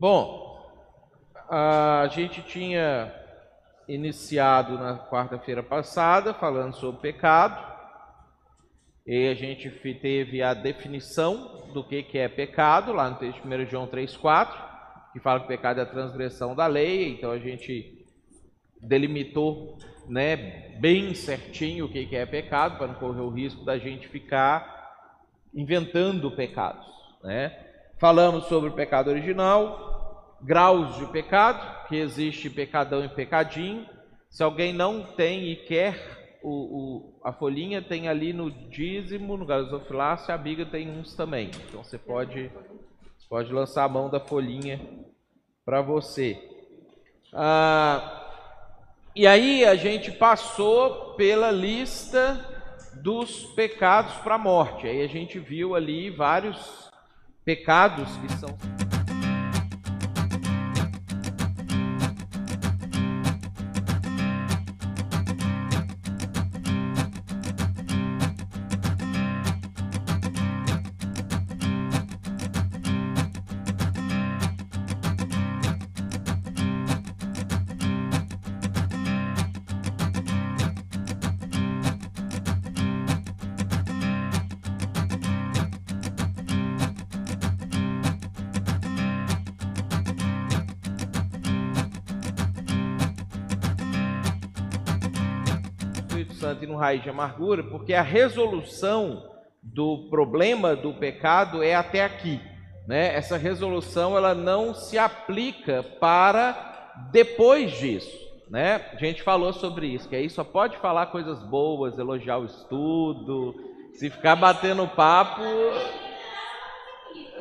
Bom, a gente tinha iniciado na quarta-feira passada falando sobre pecado. E a gente teve a definição do que, é pecado, lá no texto de 1 João 3,4, que fala que pecado é a transgressão da lei, então a gente delimitou né, bem certinho o que é pecado, para não correr o risco da gente ficar inventando pecados. Né? Falamos sobre o pecado original, graus de pecado, que existe pecadão e pecadinho. Se alguém não tem e quer o, o, a folhinha tem ali no dízimo, no gasofilácio, a biga tem uns também. Então você pode, pode lançar a mão da folhinha para você. Ah, e aí a gente passou pela lista dos pecados para a morte. Aí a gente viu ali vários pecados que são raiz de amargura, porque a resolução do problema do pecado é até aqui. Né? Essa resolução ela não se aplica para depois disso. Né? A gente falou sobre isso, que aí só pode falar coisas boas, elogiar o estudo, se ficar batendo papo.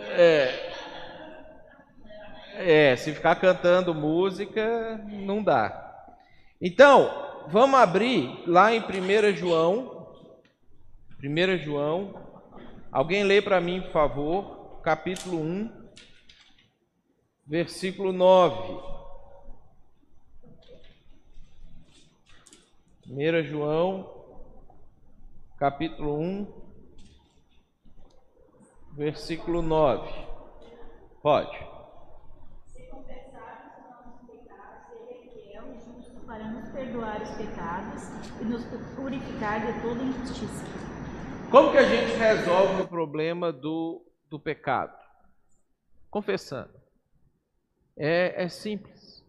É, é, se ficar cantando música, não dá. Então, vamos abrir lá em 1 João. 1 João. Alguém lê para mim, por favor, capítulo 1, versículo 9. 1 João, capítulo 1, versículo 9. Pode. Perdoar os pecados e nos purificar de toda injustiça. Como que a gente resolve o problema do, do pecado? Confessando. É, é simples.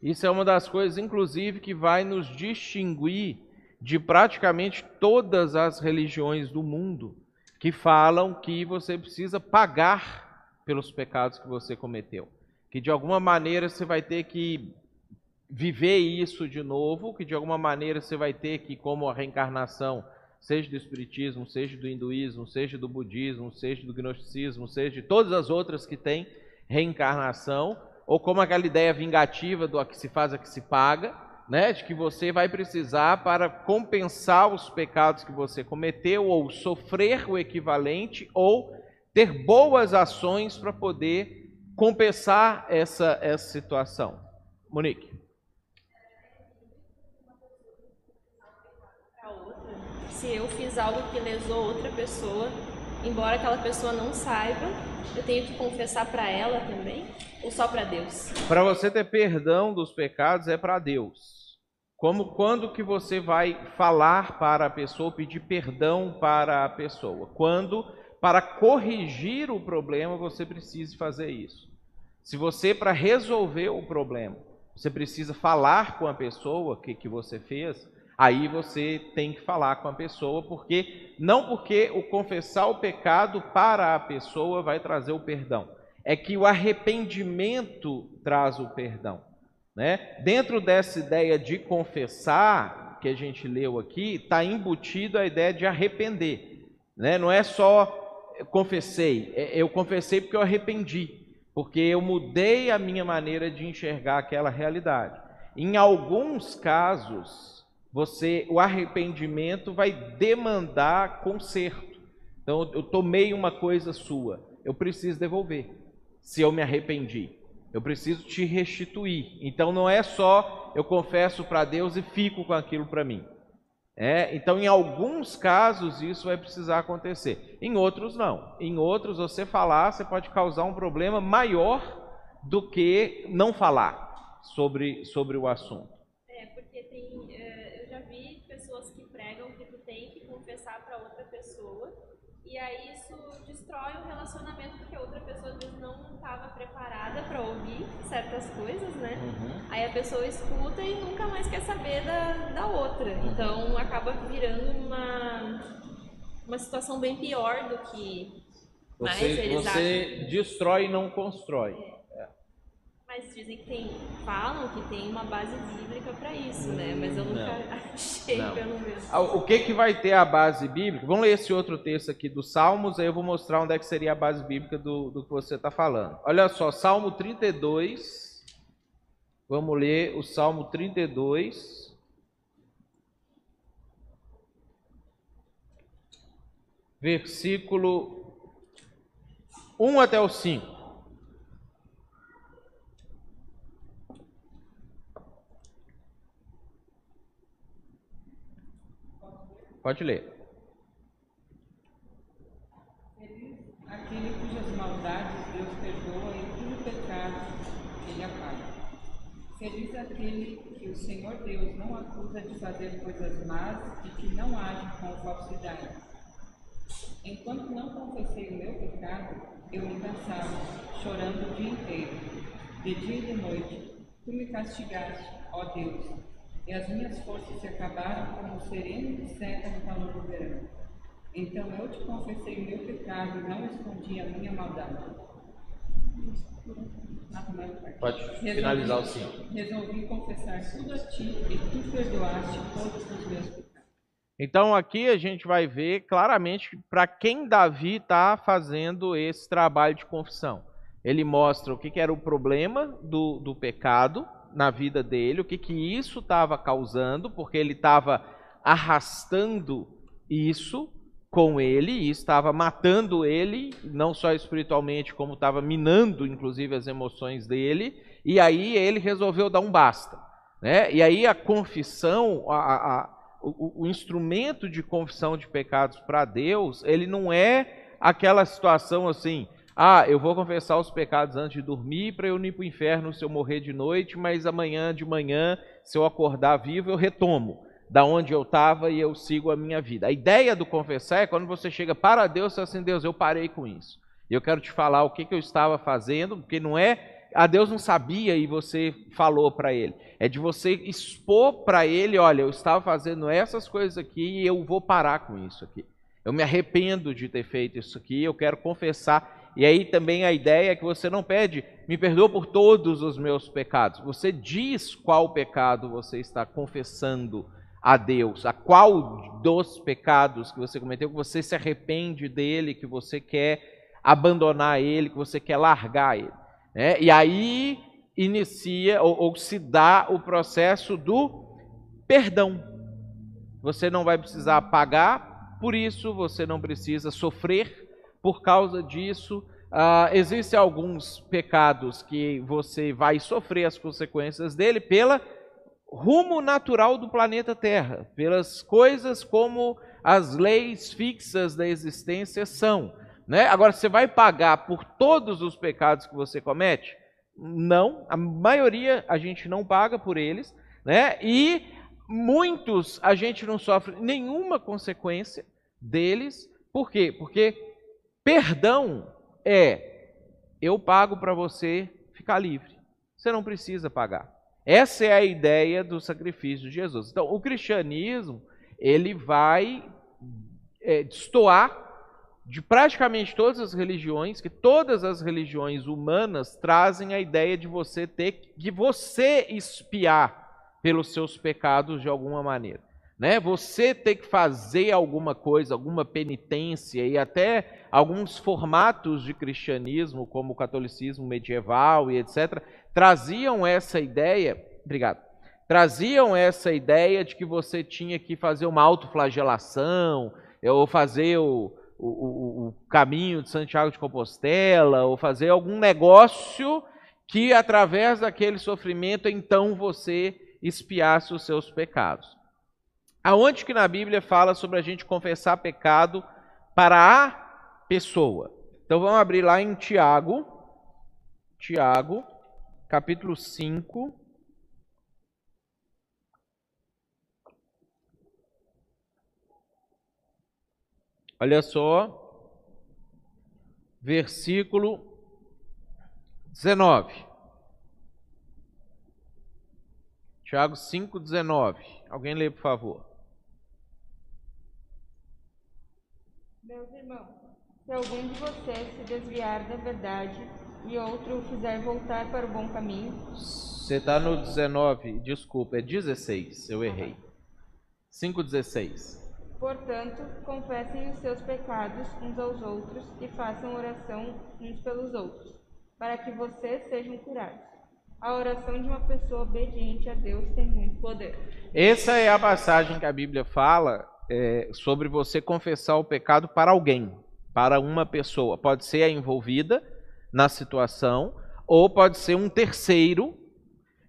Isso é uma das coisas, inclusive, que vai nos distinguir de praticamente todas as religiões do mundo que falam que você precisa pagar pelos pecados que você cometeu. Que de alguma maneira você vai ter que viver isso de novo, que de alguma maneira você vai ter que, como a reencarnação, seja do espiritismo, seja do hinduísmo, seja do budismo, seja do gnosticismo, seja de todas as outras que têm reencarnação, ou como aquela ideia vingativa do a que se faz, a que se paga, né, de que você vai precisar para compensar os pecados que você cometeu, ou sofrer o equivalente, ou ter boas ações para poder compensar essa, essa situação. Monique. Se eu fiz algo que lesou outra pessoa, embora aquela pessoa não saiba, eu tenho que confessar para ela também ou só para Deus? Para você ter perdão dos pecados é para Deus. Como quando que você vai falar para a pessoa, pedir perdão para a pessoa? Quando para corrigir o problema você precisa fazer isso. Se você para resolver o problema, você precisa falar com a pessoa que que você fez, aí você tem que falar com a pessoa, porque não porque o confessar o pecado para a pessoa vai trazer o perdão, é que o arrependimento traz o perdão. Né? Dentro dessa ideia de confessar, que a gente leu aqui, está embutido a ideia de arrepender. Né? Não é só confessei, é, eu confessei porque eu arrependi, porque eu mudei a minha maneira de enxergar aquela realidade. Em alguns casos, você, o arrependimento vai demandar conserto. Então, eu tomei uma coisa sua, eu preciso devolver. Se eu me arrependi, eu preciso te restituir. Então, não é só eu confesso para Deus e fico com aquilo para mim. É, então, em alguns casos, isso vai precisar acontecer. Em outros, não. Em outros, você falar, você pode causar um problema maior do que não falar sobre, sobre o assunto. É, porque tem, é, eu já vi pessoas que pregam que tu tem que confessar para outra pessoa e aí isso destrói o relacionamento porque a outra pessoa às vezes não estava preparada para ouvir certas coisas, né? Uhum. Aí a pessoa escuta e nunca mais quer saber da, da outra. Uhum. Então acaba virando uma, uma situação bem pior do que mais Você, eles você destrói e não constrói. Mas dizem que tem, falam que tem uma base bíblica para isso, né? Mas eu nunca Não. achei Não. pelo menos. Ah, O que, que vai ter a base bíblica? Vamos ler esse outro texto aqui dos Salmos, aí eu vou mostrar onde é que seria a base bíblica do, do que você está falando. Olha só, Salmo 32. Vamos ler o Salmo 32. Versículo 1 até o 5. Pode ler. Feliz aquele cujas maldades Deus perdoa e cujo pecado ele apaga. Feliz aquele que o Senhor Deus não acusa de fazer coisas más e que não age com falsidade. Enquanto não confessei o meu pecado, eu me cansava, chorando o dia inteiro, de dia e de noite. Tu me castigaste, ó Deus, e as minhas forças se acabaram como o sereno que seca no calor do verão. Então eu te confessei o meu pecado e não escondi a minha maldade. Pode finalizar o 5. Resolvi confessar tudo a ti e tu perdoaste todos os meus pecados. Então aqui a gente vai ver claramente para quem Davi está fazendo esse trabalho de confissão. Ele mostra o que, que era o problema do, do pecado na vida dele, o que, que isso estava causando, porque ele estava arrastando isso com ele e estava matando ele, não só espiritualmente, como estava minando inclusive as emoções dele, e aí ele resolveu dar um basta. Né? E aí a confissão, a, a, o, o instrumento de confissão de pecados para Deus, ele não é aquela situação assim, ah, eu vou confessar os pecados antes de dormir para eu não ir para o inferno se eu morrer de noite, mas amanhã de manhã, se eu acordar vivo, eu retomo da onde eu estava e eu sigo a minha vida. A ideia do confessar é quando você chega para Deus e fala assim, Deus, eu parei com isso. Eu quero te falar o que, que eu estava fazendo, porque não é, a Deus não sabia e você falou para ele. É de você expor para ele, olha, eu estava fazendo essas coisas aqui e eu vou parar com isso aqui. Eu me arrependo de ter feito isso aqui, eu quero confessar. E aí também a ideia é que você não pede, me perdoa por todos os meus pecados. Você diz qual pecado você está confessando a Deus, a qual dos pecados que você cometeu, que você se arrepende dele, que você quer abandonar ele, que você quer largar ele. Né? E aí inicia ou, ou se dá o processo do perdão. Você não vai precisar pagar por isso, você não precisa sofrer por causa disso. Uh, existem alguns pecados que você vai sofrer as consequências dele pela rumo natural do planeta Terra, pelas coisas como as leis fixas da existência são. Né? Agora, você vai pagar por todos os pecados que você comete? Não, a maioria a gente não paga por eles, né? e muitos a gente não sofre nenhuma consequência deles. Por quê? Porque perdão é eu pago para você ficar livre. Você não precisa pagar. Essa é a ideia do sacrifício de Jesus. Então, o cristianismo ele vai é, destoar de praticamente todas as religiões, que todas as religiões humanas trazem a ideia de você ter que você espiar pelos seus pecados de alguma maneira. Né? Você ter que fazer alguma coisa, alguma penitência e até alguns formatos de cristianismo, como o catolicismo medieval e etc., traziam essa ideia, obrigado, traziam essa ideia de que você tinha que fazer uma autoflagelação, ou fazer o, o, o caminho de Santiago de Compostela, ou fazer algum negócio que através daquele sofrimento então você espiasse os seus pecados. Aonde que na Bíblia fala sobre a gente confessar pecado para a pessoa? Então vamos abrir lá em Tiago, Tiago, capítulo 5. Olha só, versículo 19. Tiago 5, 19. Alguém lê, por favor. Meus irmãos, se algum de vocês se desviar da verdade e outro o fizer voltar para o bom caminho. Você está no 19, desculpa, é 16, eu errei. 5,16. Portanto, confessem os seus pecados uns aos outros e façam oração uns pelos outros, para que vocês sejam curados. A oração de uma pessoa obediente a Deus tem muito poder. Essa é a passagem que a Bíblia fala é, sobre você confessar o pecado para alguém, para uma pessoa. Pode ser a envolvida na situação, ou pode ser um terceiro,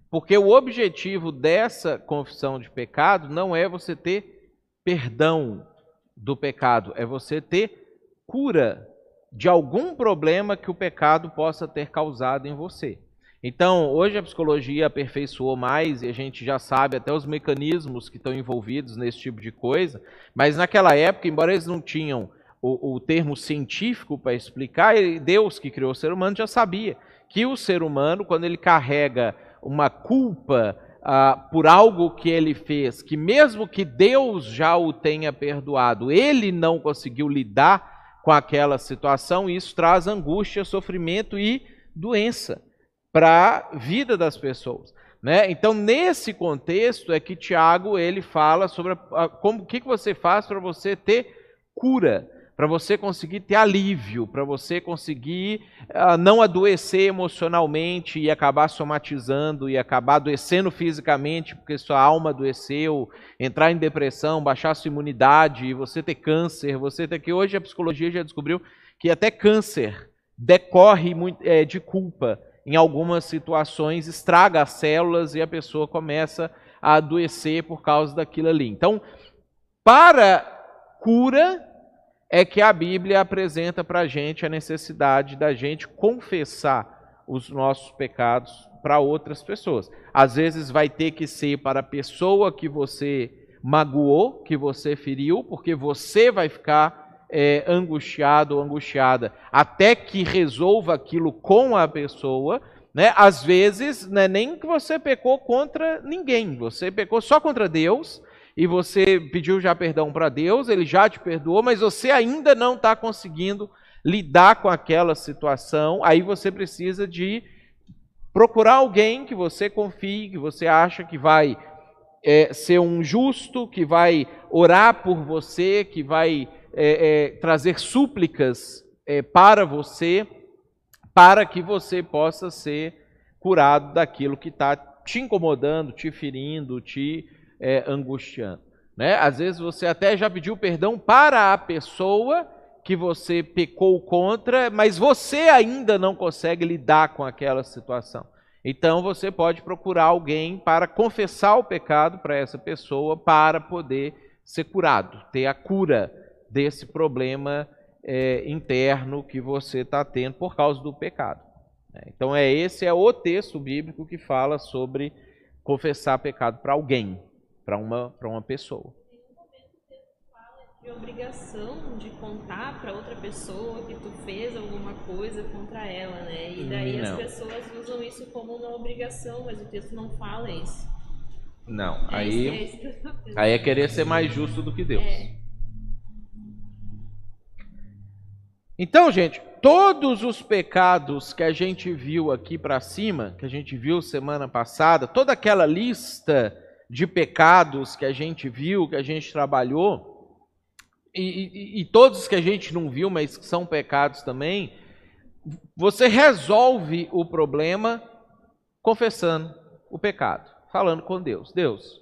porque o objetivo dessa confissão de pecado não é você ter perdão do pecado, é você ter cura de algum problema que o pecado possa ter causado em você. Então, hoje a psicologia aperfeiçoou mais e a gente já sabe até os mecanismos que estão envolvidos nesse tipo de coisa, mas naquela época, embora eles não tinham o, o termo científico para explicar, Deus que criou o ser humano já sabia que o ser humano, quando ele carrega uma culpa ah, por algo que ele fez, que mesmo que Deus já o tenha perdoado, ele não conseguiu lidar com aquela situação, isso traz angústia, sofrimento e doença para a vida das pessoas. Né? Então, nesse contexto é que Tiago ele fala sobre a, como o que, que você faz para você ter cura para você conseguir ter alívio, para você conseguir uh, não adoecer emocionalmente e acabar somatizando e acabar adoecendo fisicamente porque sua alma adoeceu, entrar em depressão, baixar sua imunidade, você ter câncer, você ter que hoje a psicologia já descobriu que até câncer decorre é, de culpa em algumas situações, estraga as células e a pessoa começa a adoecer por causa daquilo ali. Então, para cura é que a Bíblia apresenta para a gente a necessidade da gente confessar os nossos pecados para outras pessoas. Às vezes vai ter que ser para a pessoa que você magoou, que você feriu, porque você vai ficar é, angustiado ou angustiada até que resolva aquilo com a pessoa. Né? Às vezes, não é nem que você pecou contra ninguém, você pecou só contra Deus e você pediu já perdão para Deus, ele já te perdoou, mas você ainda não está conseguindo lidar com aquela situação, aí você precisa de procurar alguém que você confie, que você acha que vai é, ser um justo, que vai orar por você, que vai é, é, trazer súplicas é, para você, para que você possa ser curado daquilo que está te incomodando, te ferindo, te é, angustiando. Né? Às vezes você até já pediu perdão para a pessoa que você pecou contra, mas você ainda não consegue lidar com aquela situação. Então você pode procurar alguém para confessar o pecado para essa pessoa para poder ser curado, ter a cura desse problema é, interno que você está tendo por causa do pecado. Né? Então é esse é o texto bíblico que fala sobre confessar pecado para alguém para uma, para uma pessoa. De obrigação de contar para outra pessoa que tu fez alguma coisa contra ela, né? E daí não. as pessoas usam isso como uma obrigação, mas o texto não fala isso. Não, é aí, isso, é aí é querer ser mais justo do que Deus. É. Então, gente, todos os pecados que a gente viu aqui para cima, que a gente viu semana passada, toda aquela lista de pecados que a gente viu, que a gente trabalhou, e, e, e todos que a gente não viu, mas que são pecados também, você resolve o problema confessando o pecado, falando com Deus. Deus,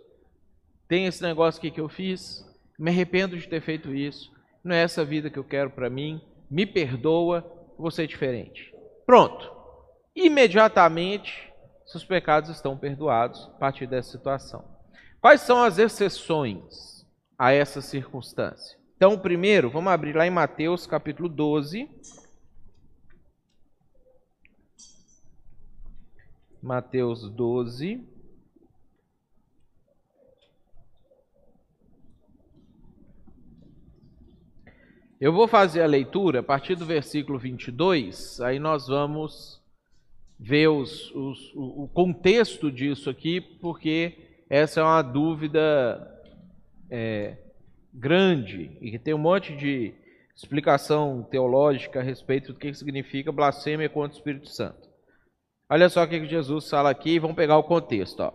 tem esse negócio aqui que eu fiz, me arrependo de ter feito isso, não é essa vida que eu quero para mim, me perdoa, vou ser diferente. Pronto. Imediatamente, seus pecados estão perdoados a partir dessa situação. Quais são as exceções a essa circunstância? Então, primeiro, vamos abrir lá em Mateus capítulo 12. Mateus 12. Eu vou fazer a leitura a partir do versículo 22, aí nós vamos ver os, os, o contexto disso aqui, porque essa é uma dúvida é, grande e que tem um monte de explicação teológica a respeito do que significa blasfêmia contra o Espírito Santo. Olha só o que Jesus fala aqui, vamos pegar o contexto. Ó.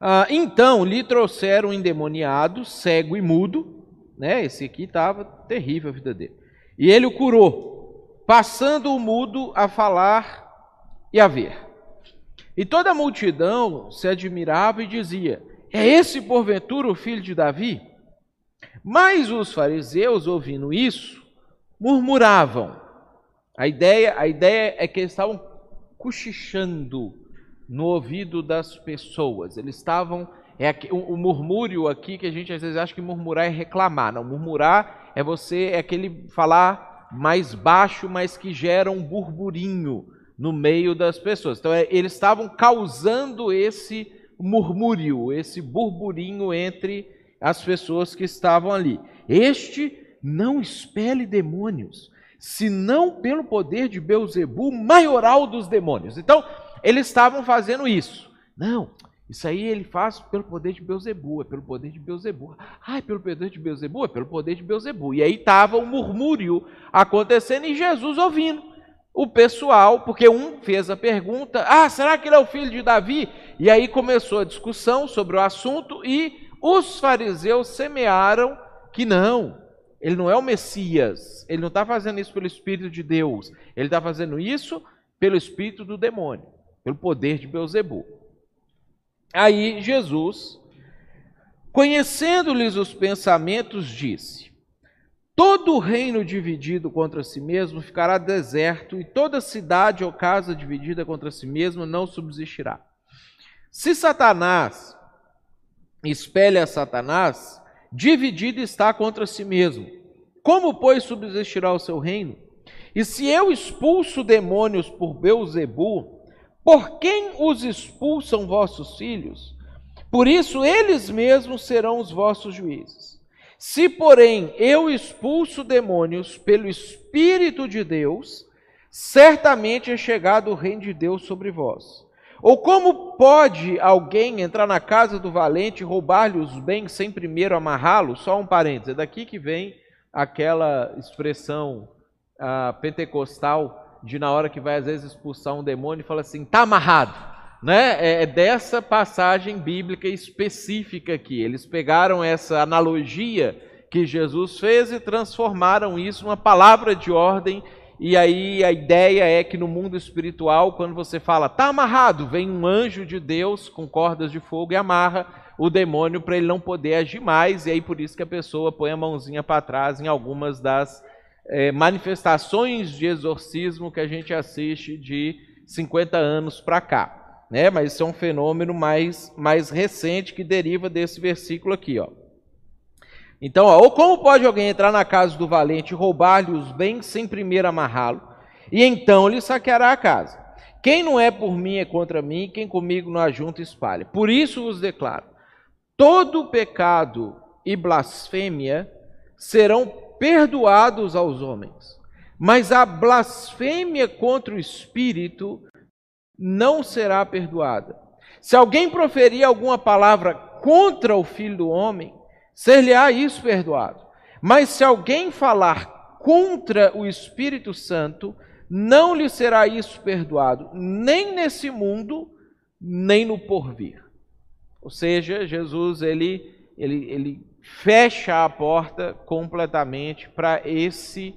Ah, então lhe trouxeram um endemoniado, cego e mudo, né? Esse aqui estava terrível a vida dele. E ele o curou, passando o mudo a falar e a ver. E toda a multidão se admirava e dizia: É esse porventura o filho de Davi? Mas os fariseus, ouvindo isso, murmuravam. A ideia, a ideia é que eles estavam cochichando no ouvido das pessoas. Eles estavam é o, o, murmúrio aqui que a gente às vezes acha que murmurar é reclamar. Não, murmurar é você, é aquele falar mais baixo, mas que gera um burburinho no meio das pessoas. Então, é, eles estavam causando esse murmúrio, esse burburinho entre as pessoas que estavam ali. Este não expele demônios, senão pelo poder de Beuzebu, maioral dos demônios. Então, eles estavam fazendo isso. Não, isso aí ele faz pelo poder de Beuzebu, é pelo poder de Beuzebu. É pelo poder de Beuzebu, é pelo poder de Beuzebu. E aí estava um murmúrio acontecendo e Jesus ouvindo. O pessoal, porque um fez a pergunta: Ah, será que ele é o filho de Davi? E aí começou a discussão sobre o assunto e os fariseus semearam que não, ele não é o Messias, ele não está fazendo isso pelo Espírito de Deus, ele está fazendo isso pelo Espírito do demônio, pelo poder de Beuzebu. Aí Jesus, conhecendo-lhes os pensamentos, disse: Todo reino dividido contra si mesmo ficará deserto, e toda cidade ou casa dividida contra si mesmo não subsistirá. Se Satanás espelha Satanás, dividido está contra si mesmo. Como, pois, subsistirá o seu reino? E se eu expulso demônios por Beuzebu, por quem os expulsam vossos filhos? Por isso eles mesmos serão os vossos juízes. Se, porém, eu expulso demônios pelo Espírito de Deus, certamente é chegado o reino de Deus sobre vós. Ou como pode alguém entrar na casa do valente e roubar-lhe os bens sem primeiro amarrá-lo? Só um parênteses, é daqui que vem aquela expressão uh, pentecostal de na hora que vai às vezes expulsar um demônio, fala assim, tá amarrado. Né? É, é dessa passagem bíblica específica aqui. Eles pegaram essa analogia que Jesus fez e transformaram isso numa palavra de ordem. E aí a ideia é que no mundo espiritual, quando você fala tá amarrado, vem um anjo de Deus com cordas de fogo e amarra o demônio para ele não poder agir mais. E aí por isso que a pessoa põe a mãozinha para trás em algumas das é, manifestações de exorcismo que a gente assiste de 50 anos para cá. Né? Mas isso é um fenômeno mais, mais recente que deriva desse versículo aqui. Ó. Então, ó, ou como pode alguém entrar na casa do valente e roubar-lhe os bens sem primeiro amarrá-lo, e então lhe saqueará a casa? Quem não é por mim é contra mim, quem comigo não ajunta espalha. Por isso vos declaro: todo pecado e blasfêmia serão perdoados aos homens, mas a blasfêmia contra o Espírito não será perdoada. Se alguém proferir alguma palavra contra o Filho do Homem, ser-lhe-á isso perdoado. Mas se alguém falar contra o Espírito Santo, não lhe será isso perdoado, nem nesse mundo, nem no porvir. Ou seja, Jesus ele, ele, ele fecha a porta completamente para esse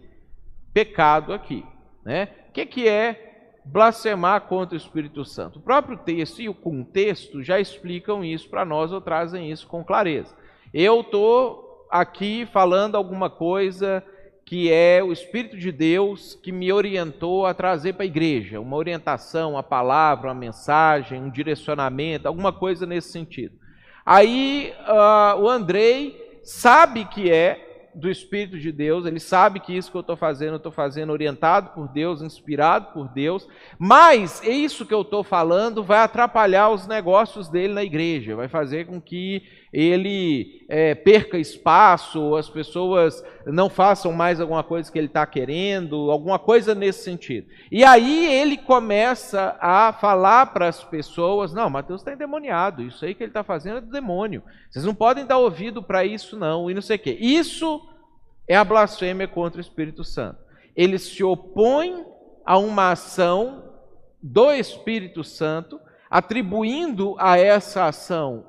pecado aqui. Né? O que, que é blasfemar contra o Espírito Santo? O próprio texto e o contexto já explicam isso para nós ou trazem isso com clareza. Eu estou aqui falando alguma coisa que é o Espírito de Deus que me orientou a trazer para a igreja, uma orientação, uma palavra, uma mensagem, um direcionamento, alguma coisa nesse sentido. Aí uh, o Andrei sabe que é do Espírito de Deus, ele sabe que isso que eu estou fazendo, eu estou fazendo orientado por Deus, inspirado por Deus, mas isso que eu estou falando vai atrapalhar os negócios dele na igreja, vai fazer com que ele é, perca espaço, as pessoas não façam mais alguma coisa que ele está querendo, alguma coisa nesse sentido. E aí ele começa a falar para as pessoas: não, Mateus está endemoniado, isso aí que ele está fazendo é do demônio, vocês não podem dar ouvido para isso, não, e não sei o quê. Isso é a blasfêmia contra o Espírito Santo. Ele se opõe a uma ação do Espírito Santo, atribuindo a essa ação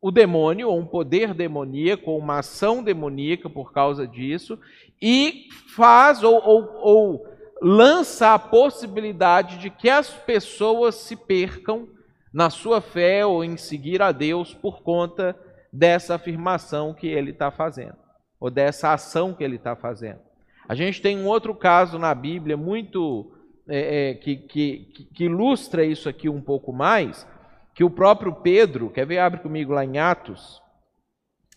o demônio, ou um poder demoníaco, ou uma ação demoníaca por causa disso, e faz ou, ou, ou lança a possibilidade de que as pessoas se percam na sua fé ou em seguir a Deus por conta dessa afirmação que ele está fazendo, ou dessa ação que ele está fazendo. A gente tem um outro caso na Bíblia muito é, é, que, que, que ilustra isso aqui um pouco mais, que o próprio Pedro, quer ver, abre comigo lá em Atos,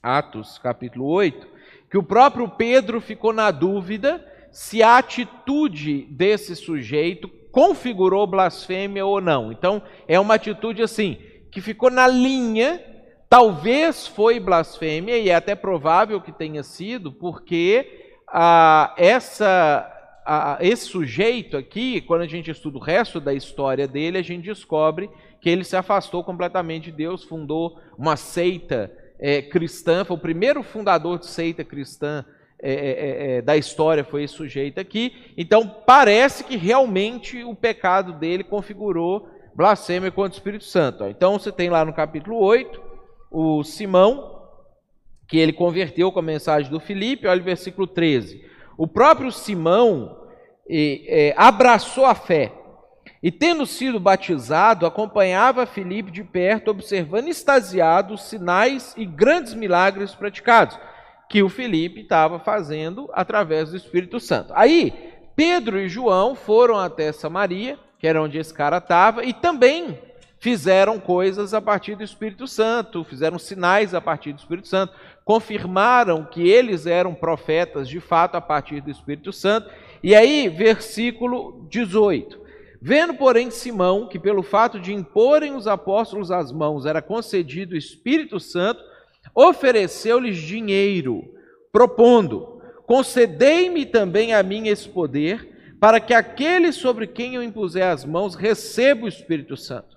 Atos capítulo 8, que o próprio Pedro ficou na dúvida se a atitude desse sujeito configurou blasfêmia ou não. Então, é uma atitude assim, que ficou na linha, talvez foi blasfêmia, e é até provável que tenha sido, porque ah, essa, ah, esse sujeito aqui, quando a gente estuda o resto da história dele, a gente descobre que ele se afastou completamente de Deus, fundou uma seita é, cristã, foi o primeiro fundador de seita cristã é, é, é, é, da história, foi esse sujeito aqui. Então, parece que realmente o pecado dele configurou blasfêmia contra o Espírito Santo. Então, você tem lá no capítulo 8, o Simão, que ele converteu com a mensagem do Filipe, olha o versículo 13. O próprio Simão é, abraçou a fé e tendo sido batizado, acompanhava Filipe de perto, observando extasiado os sinais e grandes milagres praticados, que o Filipe estava fazendo através do Espírito Santo. Aí, Pedro e João foram até Samaria, que era onde esse cara estava, e também fizeram coisas a partir do Espírito Santo, fizeram sinais a partir do Espírito Santo, confirmaram que eles eram profetas de fato a partir do Espírito Santo. E aí, versículo 18. Vendo, porém, Simão que pelo fato de imporem os apóstolos as mãos era concedido o Espírito Santo, ofereceu-lhes dinheiro, propondo: Concedei-me também a mim esse poder, para que aquele sobre quem eu impuser as mãos receba o Espírito Santo.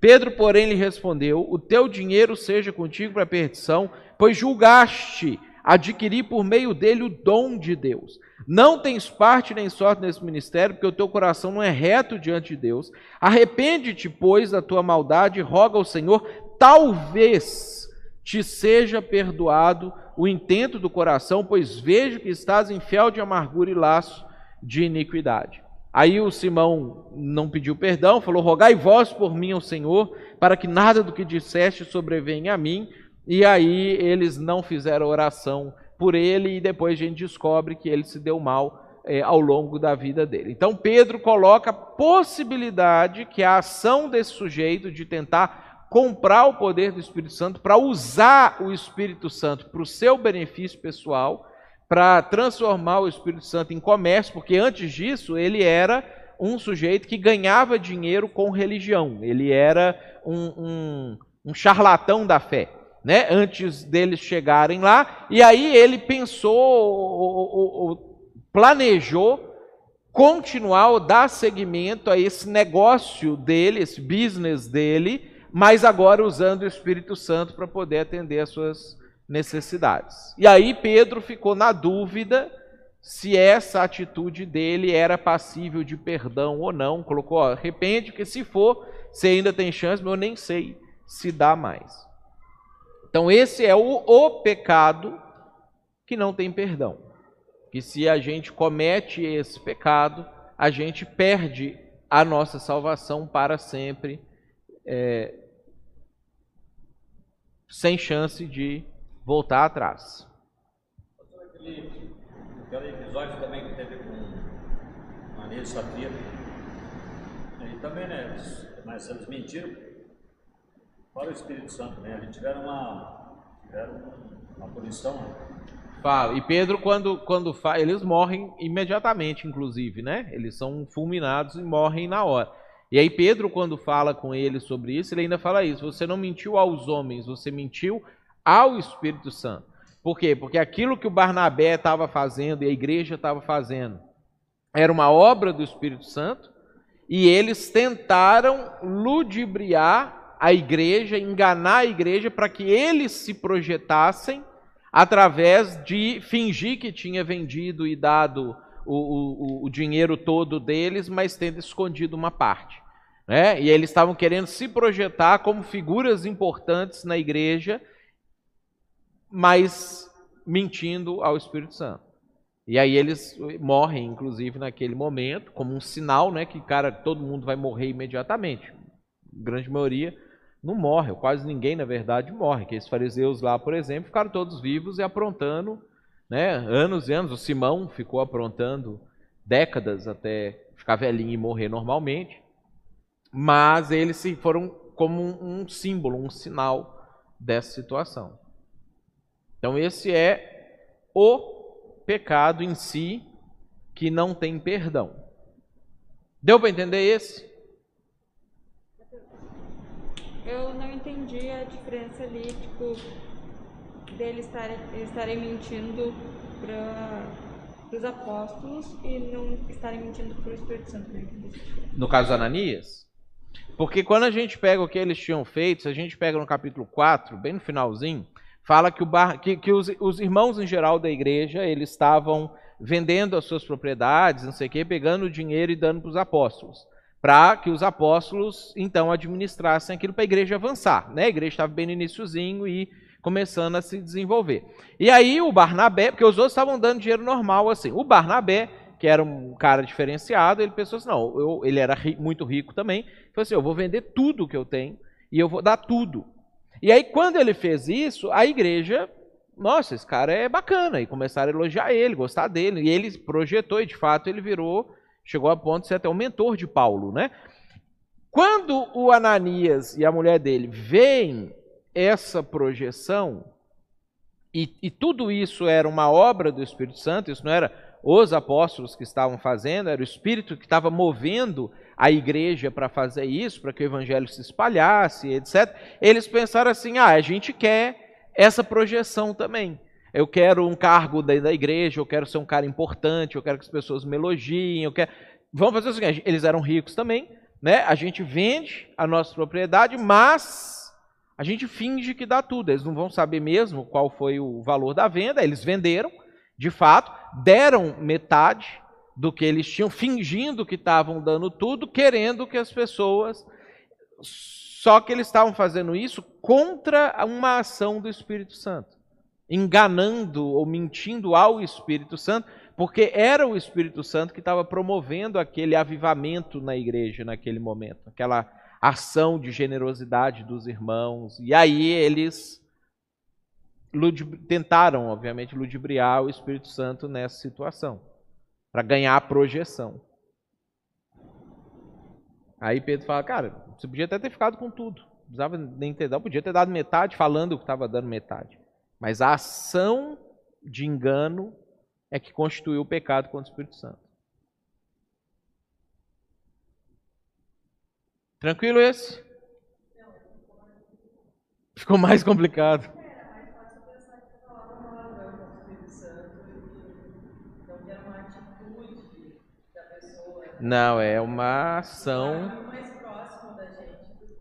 Pedro, porém, lhe respondeu: O teu dinheiro seja contigo para a perdição, pois julgaste adquirir por meio dele o dom de Deus. Não tens parte nem sorte nesse ministério, porque o teu coração não é reto diante de Deus. Arrepende-te, pois, da tua maldade e roga ao Senhor, talvez te seja perdoado o intento do coração, pois vejo que estás em fel de amargura e laço de iniquidade. Aí o Simão não pediu perdão, falou: Rogai vós por mim ao Senhor, para que nada do que disseste sobrevenha a mim. E aí eles não fizeram oração por ele e depois a gente descobre que ele se deu mal é, ao longo da vida dele. Então Pedro coloca a possibilidade que a ação desse sujeito de tentar comprar o poder do Espírito Santo para usar o Espírito Santo para o seu benefício pessoal, para transformar o Espírito Santo em comércio, porque antes disso ele era um sujeito que ganhava dinheiro com religião, ele era um, um, um charlatão da fé né, antes deles chegarem lá, e aí ele pensou, ou, ou, ou planejou continuar ou dar seguimento a esse negócio dele, esse business dele, mas agora usando o Espírito Santo para poder atender às suas necessidades. E aí Pedro ficou na dúvida se essa atitude dele era passível de perdão ou não. Colocou, ó, arrepende, que se for, você ainda tem chance, mas eu nem sei se dá mais. Então, esse é o, o pecado que não tem perdão. Que se a gente comete esse pecado, a gente perde a nossa salvação para sempre, é, sem chance de voltar atrás. Aquele, aquele episódio também que teve com Maria Safira, e também, né, mas eles mentiram para o Espírito Santo, né? Eles tiveram uma, tiveram uma punição, né? Fala. E Pedro, quando, quando fala, eles morrem imediatamente, inclusive, né? Eles são fulminados e morrem na hora. E aí Pedro, quando fala com ele sobre isso, ele ainda fala isso: você não mentiu aos homens, você mentiu ao Espírito Santo. Por quê? Porque aquilo que o Barnabé estava fazendo e a igreja estava fazendo era uma obra do Espírito Santo, e eles tentaram ludibriar a igreja, enganar a igreja para que eles se projetassem através de fingir que tinha vendido e dado o, o, o dinheiro todo deles, mas tendo escondido uma parte. Né? E eles estavam querendo se projetar como figuras importantes na igreja, mas mentindo ao Espírito Santo. E aí eles morrem, inclusive, naquele momento, como um sinal, né, que cara, todo mundo vai morrer imediatamente. A grande maioria não morre, quase ninguém, na verdade, morre. Que esses fariseus lá, por exemplo, ficaram todos vivos e aprontando né, anos e anos. O Simão ficou aprontando décadas até ficar velhinho e morrer normalmente. Mas eles foram como um símbolo, um sinal dessa situação. Então, esse é o pecado em si que não tem perdão. Deu para entender esse? Eu não entendi a diferença ali, tipo, deles estarem, estarem mentindo para os apóstolos e não estarem mentindo para o Espírito Santo. Né? No caso de Ananias? Porque quando a gente pega o que eles tinham feito, se a gente pega no capítulo 4, bem no finalzinho, fala que, bar, que, que os, os irmãos em geral da igreja, eles estavam vendendo as suas propriedades, não sei o quê, pegando o dinheiro e dando para os apóstolos para que os apóstolos então administrassem aquilo para a igreja avançar. Né? A igreja estava bem no iníciozinho e começando a se desenvolver. E aí o Barnabé, porque os outros estavam dando dinheiro normal assim. O Barnabé, que era um cara diferenciado, ele pensou assim, não, eu, ele era ri, muito rico também, falou assim, eu vou vender tudo que eu tenho e eu vou dar tudo. E aí quando ele fez isso, a igreja, nossa, esse cara é bacana, e começaram a elogiar ele, gostar dele, e ele projetou e de fato ele virou chegou a ponto de ser até o mentor de Paulo, né? Quando o Ananias e a mulher dele veem essa projeção, e, e, tudo isso era uma obra do Espírito Santo, isso não era os apóstolos que estavam fazendo, era o Espírito que estava movendo a igreja para fazer isso, para que o evangelho se espalhasse, etc. Eles pensaram assim: ah, a gente quer essa projeção também. Eu quero um cargo da igreja, eu quero ser um cara importante, eu quero que as pessoas me elogiem, eu quero. Vamos fazer o seguinte: eles eram ricos também, né? A gente vende a nossa propriedade, mas a gente finge que dá tudo. Eles não vão saber mesmo qual foi o valor da venda. Eles venderam, de fato, deram metade do que eles tinham, fingindo que estavam dando tudo, querendo que as pessoas. Só que eles estavam fazendo isso contra uma ação do Espírito Santo enganando ou mentindo ao Espírito Santo, porque era o Espírito Santo que estava promovendo aquele avivamento na igreja naquele momento, aquela ação de generosidade dos irmãos. E aí eles tentaram, obviamente, ludibriar o Espírito Santo nessa situação, para ganhar a projeção. Aí Pedro fala, cara, você podia até ter ficado com tudo, não precisava nem ter dado, podia ter dado metade falando que estava dando metade. Mas a ação de engano é que constituiu o pecado contra o Espírito Santo. Tranquilo esse? Ficou mais complicado. Não, é uma ação.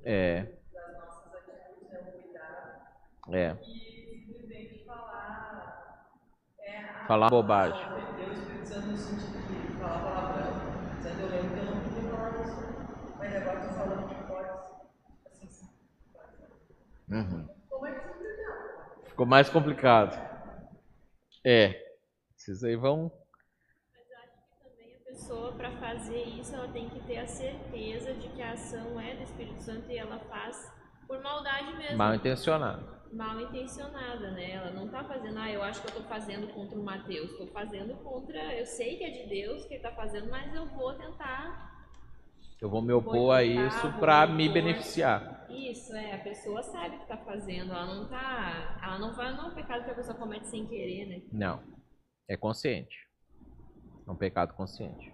É. É. Falar bobagem. Uhum. Ficou mais complicado. É. Vocês aí vão. Mas eu acho que também a pessoa, para fazer isso, ela tem que ter a certeza de que a ação é do Espírito Santo e ela faz por maldade mesmo. Mal intencionado mal intencionada, né? Ela não tá fazendo, ah, eu acho que eu tô fazendo contra o Mateus, tô fazendo contra, eu sei que é de Deus que ele tá fazendo, mas eu vou tentar Eu vou me opor a isso para me beneficiar. Isso, é, a pessoa sabe o que está fazendo, ela não tá. Ela não vai, não é um pecado que a pessoa comete sem querer, né? Não. É consciente. É um pecado consciente.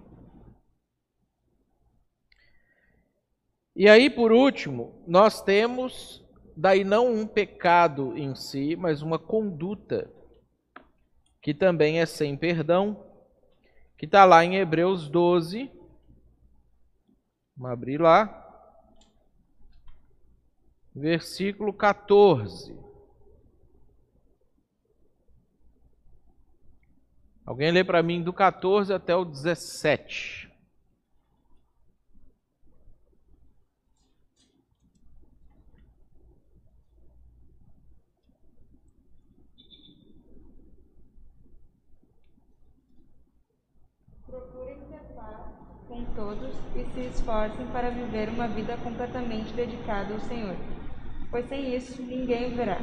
E aí, por último, nós temos daí não um pecado em si, mas uma conduta que também é sem perdão, que está lá em Hebreus 12. Vamos abrir lá. Versículo 14. Alguém lê para mim do 14 até o 17. com todos e se esforcem para viver uma vida completamente dedicada ao Senhor, pois sem isso ninguém o verá.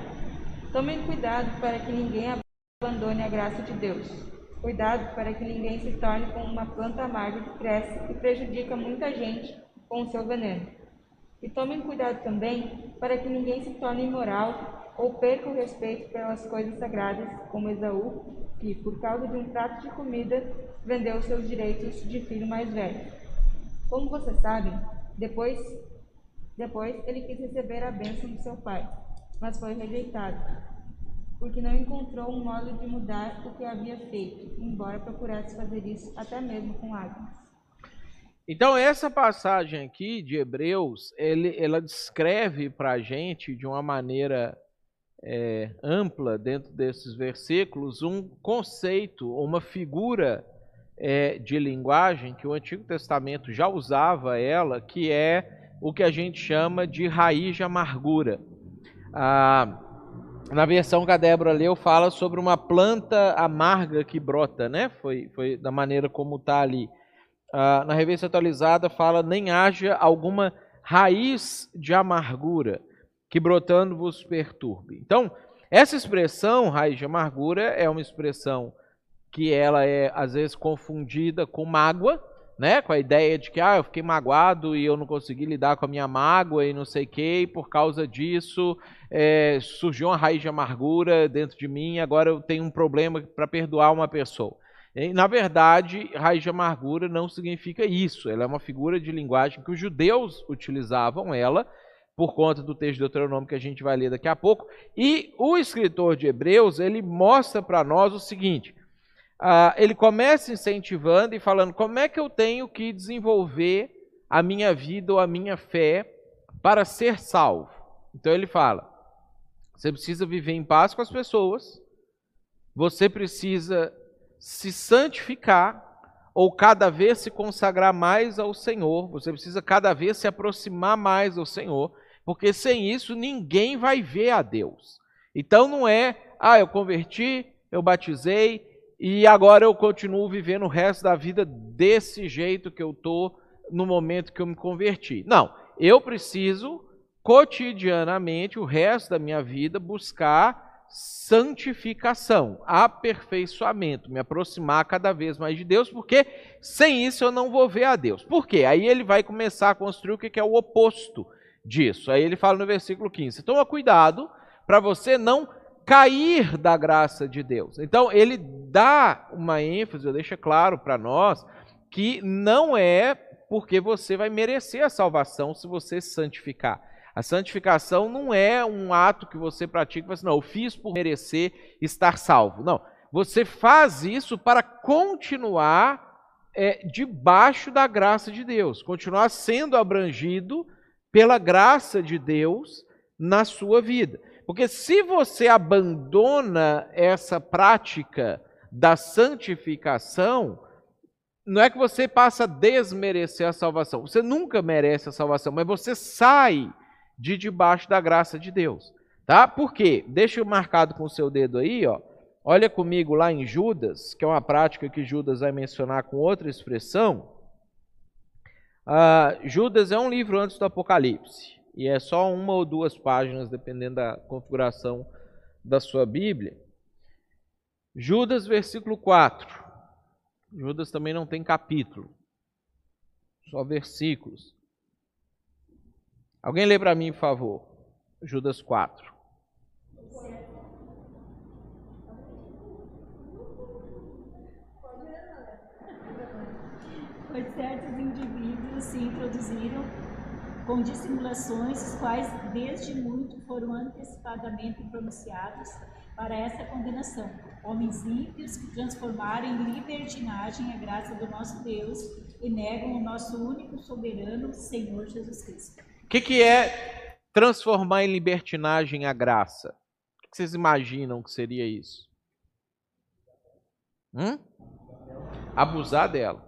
Tomem cuidado para que ninguém abandone a graça de Deus. Cuidado para que ninguém se torne como uma planta amarga que cresce e prejudica muita gente com o seu veneno. E tomem cuidado também para que ninguém se torne imoral ou perca o respeito pelas coisas sagradas, como Esaú, que, por causa de um prato de comida, vendeu seus direitos de filho mais velho. Como vocês sabem, depois, depois ele quis receber a bênção de seu pai, mas foi rejeitado, porque não encontrou um modo de mudar o que havia feito, embora procurasse fazer isso até mesmo com lágrimas. Então, essa passagem aqui de Hebreus, ele, ela descreve para a gente de uma maneira é, ampla, dentro desses versículos, um conceito, uma figura é, de linguagem que o Antigo Testamento já usava ela, que é o que a gente chama de raiz de amargura. Ah, na versão que a Débora leu, fala sobre uma planta amarga que brota, né? Foi, foi da maneira como está ali. Ah, na revista atualizada fala nem haja alguma raiz de amargura que brotando vos perturbe. Então, essa expressão, raiz de amargura, é uma expressão que ela é às vezes confundida com mágoa, né? Com a ideia de que ah, eu fiquei magoado e eu não consegui lidar com a minha mágoa e não sei o que, e por causa disso é, surgiu uma raiz de amargura dentro de mim, agora eu tenho um problema para perdoar uma pessoa. E, na verdade, raiz de amargura não significa isso. Ela é uma figura de linguagem que os judeus utilizavam ela por conta do texto de Deuteronômio que a gente vai ler daqui a pouco. E o escritor de Hebreus, ele mostra para nós o seguinte, uh, ele começa incentivando e falando como é que eu tenho que desenvolver a minha vida ou a minha fé para ser salvo. Então ele fala, você precisa viver em paz com as pessoas, você precisa se santificar, ou cada vez se consagrar mais ao Senhor, você precisa cada vez se aproximar mais ao Senhor, porque sem isso ninguém vai ver a Deus. Então não é, ah, eu converti, eu batizei e agora eu continuo vivendo o resto da vida desse jeito que eu estou no momento que eu me converti. Não, eu preciso cotidianamente, o resto da minha vida, buscar santificação, aperfeiçoamento, me aproximar cada vez mais de Deus, porque sem isso eu não vou ver a Deus. Por quê? Aí ele vai começar a construir o que é o oposto disso. Aí ele fala no versículo 15: toma cuidado para você não cair da graça de Deus. Então ele dá uma ênfase, deixa claro para nós que não é porque você vai merecer a salvação se você se santificar. A santificação não é um ato que você pratica e assim, não, eu fiz por merecer estar salvo. Não, você faz isso para continuar é, debaixo da graça de Deus, continuar sendo abrangido pela graça de Deus na sua vida. Porque se você abandona essa prática da santificação, não é que você passa a desmerecer a salvação. Você nunca merece a salvação, mas você sai de debaixo da graça de Deus. Tá? Por quê? Deixa marcado com o seu dedo aí, ó. Olha comigo lá em Judas, que é uma prática que Judas vai mencionar com outra expressão. Uh, Judas é um livro antes do Apocalipse e é só uma ou duas páginas, dependendo da configuração da sua Bíblia. Judas, versículo 4. Judas também não tem capítulo. só versículos. Alguém lê para mim, por favor. Judas 4. Pois certos indivíduos se introduziram com dissimulações, os quais desde muito foram antecipadamente pronunciados para essa condenação. Homens ímpios que transformaram em libertinagem a graça do nosso Deus e negam o nosso único soberano Senhor Jesus Cristo. Que, que é transformar em libertinagem a graça? O que vocês imaginam que seria isso? Hum? Abusar dela.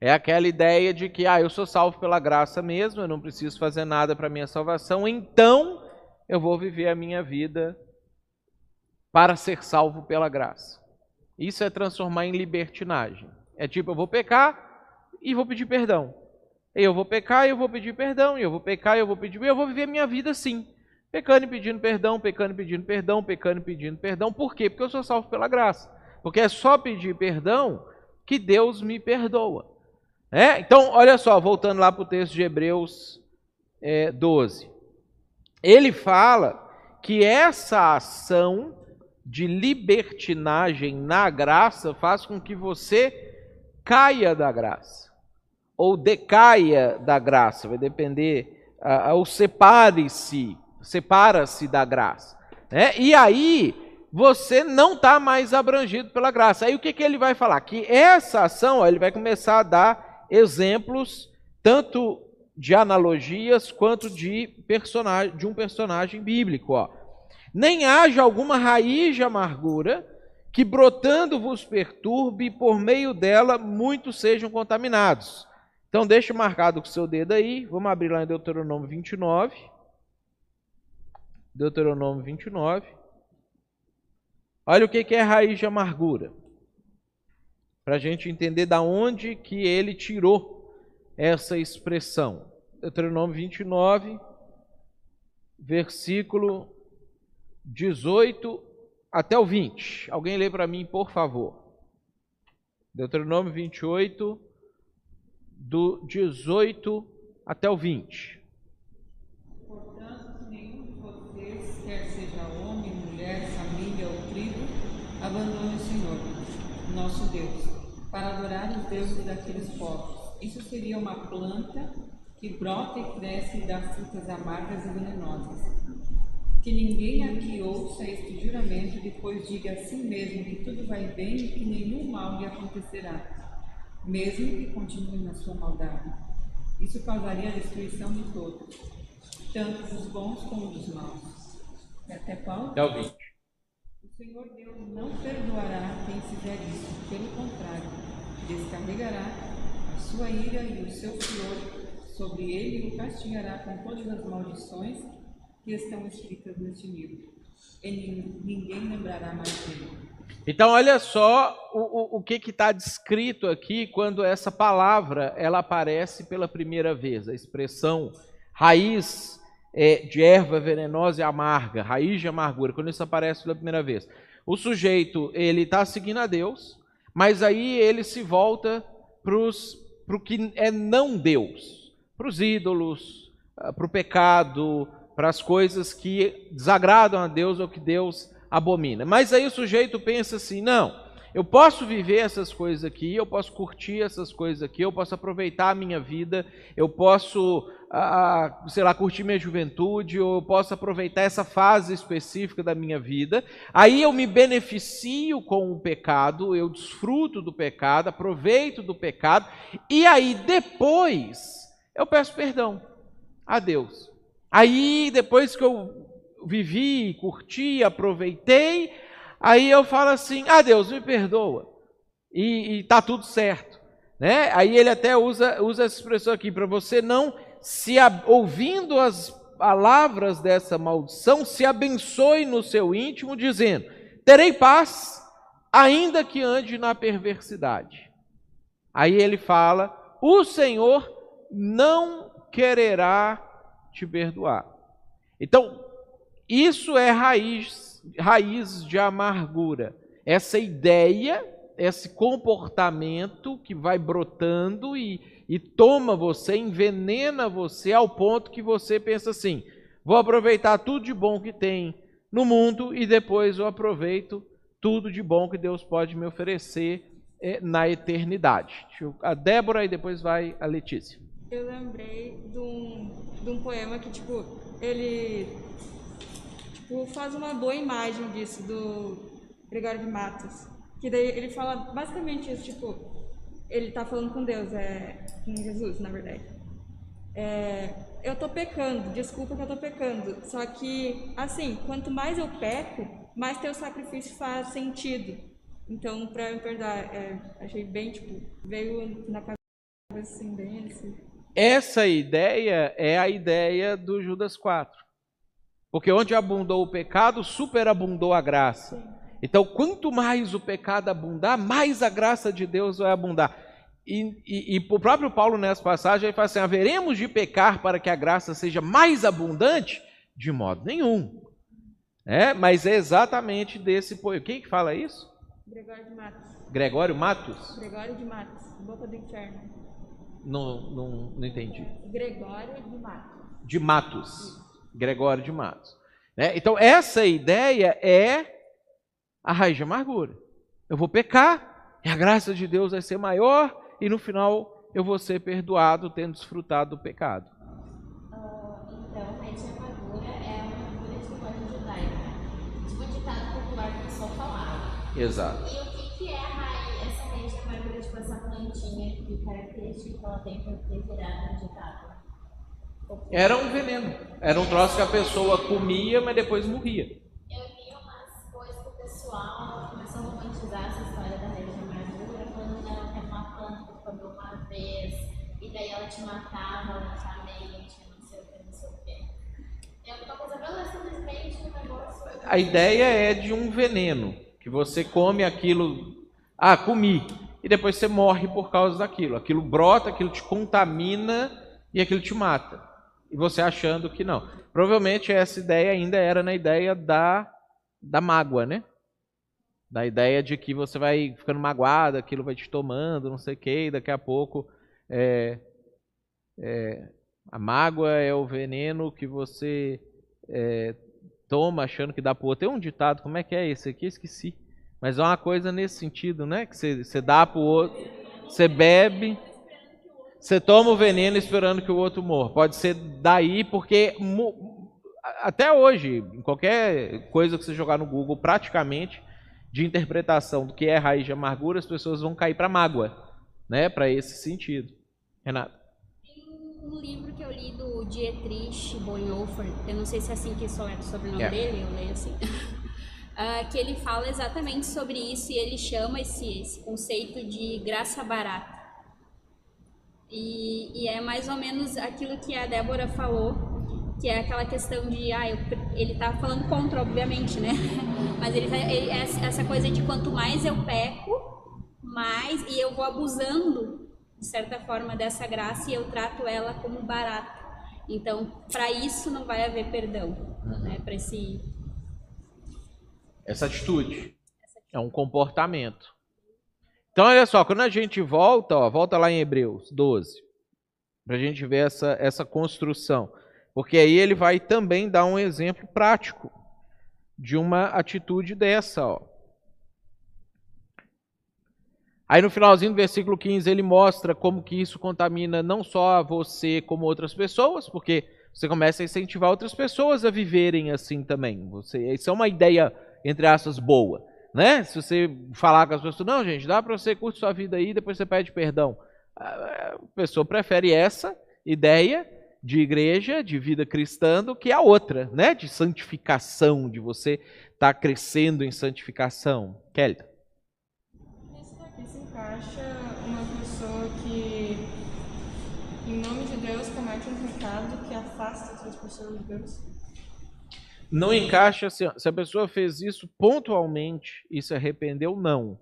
É aquela ideia de que, ah, eu sou salvo pela graça mesmo, eu não preciso fazer nada para minha salvação, então eu vou viver a minha vida para ser salvo pela graça. Isso é transformar em libertinagem. É tipo, eu vou pecar e vou pedir perdão. Eu vou pecar e eu vou pedir perdão, e eu vou pecar e eu vou pedir, eu vou viver minha vida assim. Pecando e pedindo perdão, pecando e pedindo perdão, pecando e pedindo perdão. Por quê? Porque eu sou salvo pela graça. Porque é só pedir perdão que Deus me perdoa. É? Então, olha só, voltando lá para o texto de Hebreus é, 12. Ele fala que essa ação de libertinagem na graça faz com que você caia da graça, ou decaia da graça, vai depender, ou separe-se, separa-se da graça. Né? E aí, você não está mais abrangido pela graça. Aí o que, que ele vai falar? Que essa ação, ó, ele vai começar a dar exemplos tanto de analogias quanto de, personagem, de um personagem bíblico. Ó. Nem haja alguma raiz de amargura que brotando vos perturbe e por meio dela muitos sejam contaminados. Então deixa marcado com o seu dedo aí, vamos abrir lá em Deuteronômio 29. Deuteronômio 29. Olha o que é raiz de amargura para a gente entender da onde que ele tirou essa expressão. Deuteronômio 29, versículo 18 até o 20. Alguém lê para mim, por favor. Deuteronômio 28, do 18 até o 20. Portanto, nenhum de vocês, quer seja homem, mulher, família ou tribo, abandone o Senhor, nosso Deus para adorar os deuses daqueles povos. Isso seria uma planta que brota e cresce e dá frutas amargas e venenosas. Que ninguém aqui ouça este juramento e depois diga a si mesmo que tudo vai bem e que nenhum mal lhe acontecerá, mesmo que continue na sua maldade. Isso causaria a destruição de todos, tanto dos bons como dos maus. E até Paulo? Até o 20. O Senhor Deus não perdoará quem fizer isso, pelo contrário, descarregará a sua ira e o seu furor sobre ele e o castigará com todas as maldições que estão escritas neste livro. E ninguém lembrará mais dele. Então, olha só o, o, o que está descrito aqui quando essa palavra ela aparece pela primeira vez. A expressão raiz é, de erva venenosa e amarga, raiz de amargura, quando isso aparece pela primeira vez. O sujeito ele está seguindo a Deus, mas aí ele se volta para o que é não Deus, para os ídolos, ah, para o pecado, para as coisas que desagradam a Deus ou que Deus abomina. Mas aí o sujeito pensa assim: não, eu posso viver essas coisas aqui, eu posso curtir essas coisas aqui, eu posso aproveitar a minha vida, eu posso a, sei lá, curtir minha juventude, ou eu posso aproveitar essa fase específica da minha vida. Aí eu me beneficio com o pecado, eu desfruto do pecado, aproveito do pecado, e aí depois eu peço perdão a Deus. Aí depois que eu vivi, curti, aproveitei, aí eu falo assim: ah, Deus, me perdoa. E está tudo certo. Né? Aí ele até usa, usa essa expressão aqui, para você não se ouvindo as palavras dessa maldição, se abençoe no seu íntimo, dizendo: terei paz, ainda que ande na perversidade. Aí ele fala: o Senhor não quererá te perdoar. Então, isso é raiz, raiz de amargura. Essa ideia, esse comportamento que vai brotando e, e toma você, envenena você ao ponto que você pensa assim: vou aproveitar tudo de bom que tem no mundo e depois eu aproveito tudo de bom que Deus pode me oferecer é, na eternidade. A Débora e depois vai a Letícia. Eu lembrei de um, de um poema que, tipo, ele tipo, faz uma boa imagem disso, do Gregório de Matos. Que daí ele fala basicamente isso, tipo, ele tá falando com Deus, é, com Jesus, na verdade. É, eu tô pecando, desculpa que eu tô pecando. Só que, assim, quanto mais eu peco, mais teu sacrifício faz sentido. Então, para me perdoar, é, achei bem, tipo, veio na cabeça assim, bem assim. Essa ideia é a ideia do Judas 4. Porque onde abundou o pecado, superabundou a graça. Então, quanto mais o pecado abundar, mais a graça de Deus vai abundar. E, e, e o próprio Paulo, nessa passagem, ele fala assim: haveremos de pecar para que a graça seja mais abundante? De modo nenhum. É, mas é exatamente desse poema. Quem que fala isso? Gregório de Matos. Gregório Matos? Gregório de Matos, Boca do Inferno. Não, não, não entendi. Gregório de Matos. De Matos. Gregório de Matos. Né? Então, essa ideia é a raiz de amargura. Eu vou pecar, e a graça de Deus vai ser maior, e no final eu vou ser perdoado tendo desfrutado do pecado. Raiz de amargura é uma figura de linguagem judaica. Ditado popular que o pessoal falava. Exato. E o que, que é a raiz, essa raiz de amargura, tipo essa plantinha que característica que ela tem para ter virado um ditado? Era um veneno. Era um troço que a pessoa comia, mas depois morria. Eu vi umas coisas que o pessoal começou a romantizar essa história da raiz de amargura, falando que ela era uma planta que comeu uma vez, e daí ela te matava lentamente, não sei o que, não sei o que. É uma coisa bem simplesmente um negócio. A ideia é de um veneno, que você come aquilo. Ah, comi. E depois você morre por causa daquilo. Aquilo brota, aquilo te contamina e aquilo te mata e você achando que não. Provavelmente essa ideia ainda era na ideia da, da mágoa, né? Da ideia de que você vai ficando magoado, aquilo vai te tomando, não sei o quê, e daqui a pouco é, é, a mágoa é o veneno que você é, toma achando que dá pro outro. Tem um ditado, como é que é esse aqui? Esqueci. Mas é uma coisa nesse sentido, né? Que você, dá pro outro, você bebe, você toma o veneno esperando que o outro morra. Pode ser daí, porque até hoje, em qualquer coisa que você jogar no Google, praticamente, de interpretação do que é raiz de amargura, as pessoas vão cair para mágoa, né? Para esse sentido. Renato. Tem um livro que eu li do Dietrich Bonhoeffer, eu não sei se é assim que só é o sobrenome É. dele, eu leio assim. Ah, que ele fala exatamente sobre isso e ele chama esse, esse conceito de graça barata. E, e é mais ou menos aquilo que a Débora falou, que é aquela questão de, ah, eu ele tá falando contra, obviamente, né? Mas ele, ele essa essa coisa de quanto mais eu peco, mais e eu vou abusando de certa forma dessa graça e eu trato ela como barata. Então, para isso não vai haver perdão, né? Para esse Essa atitude é um comportamento. Então, olha só, quando a gente volta, ó, volta lá em Hebreus 12, para a gente ver essa, essa construção. Porque aí ele vai também dar um exemplo prático de uma atitude dessa. Ó. Aí no finalzinho do versículo 15 ele mostra como que isso contamina não só você como outras pessoas, porque você começa a incentivar outras pessoas a viverem assim também. Você, isso é uma ideia entre aspas boa, né? Se você falar com as pessoas, não, gente, dá para você curtir sua vida aí, depois você pede perdão. A pessoa prefere essa ideia de igreja, de vida cristã, do que a outra, né? De santificação, de você estar tá crescendo em santificação. Kelly. Nesse daqui se encaixa uma pessoa que, em nome de Deus, comete um pecado que afasta outras pessoas de Deus. Não encaixa se, se a pessoa fez isso pontualmente e se arrependeu, não.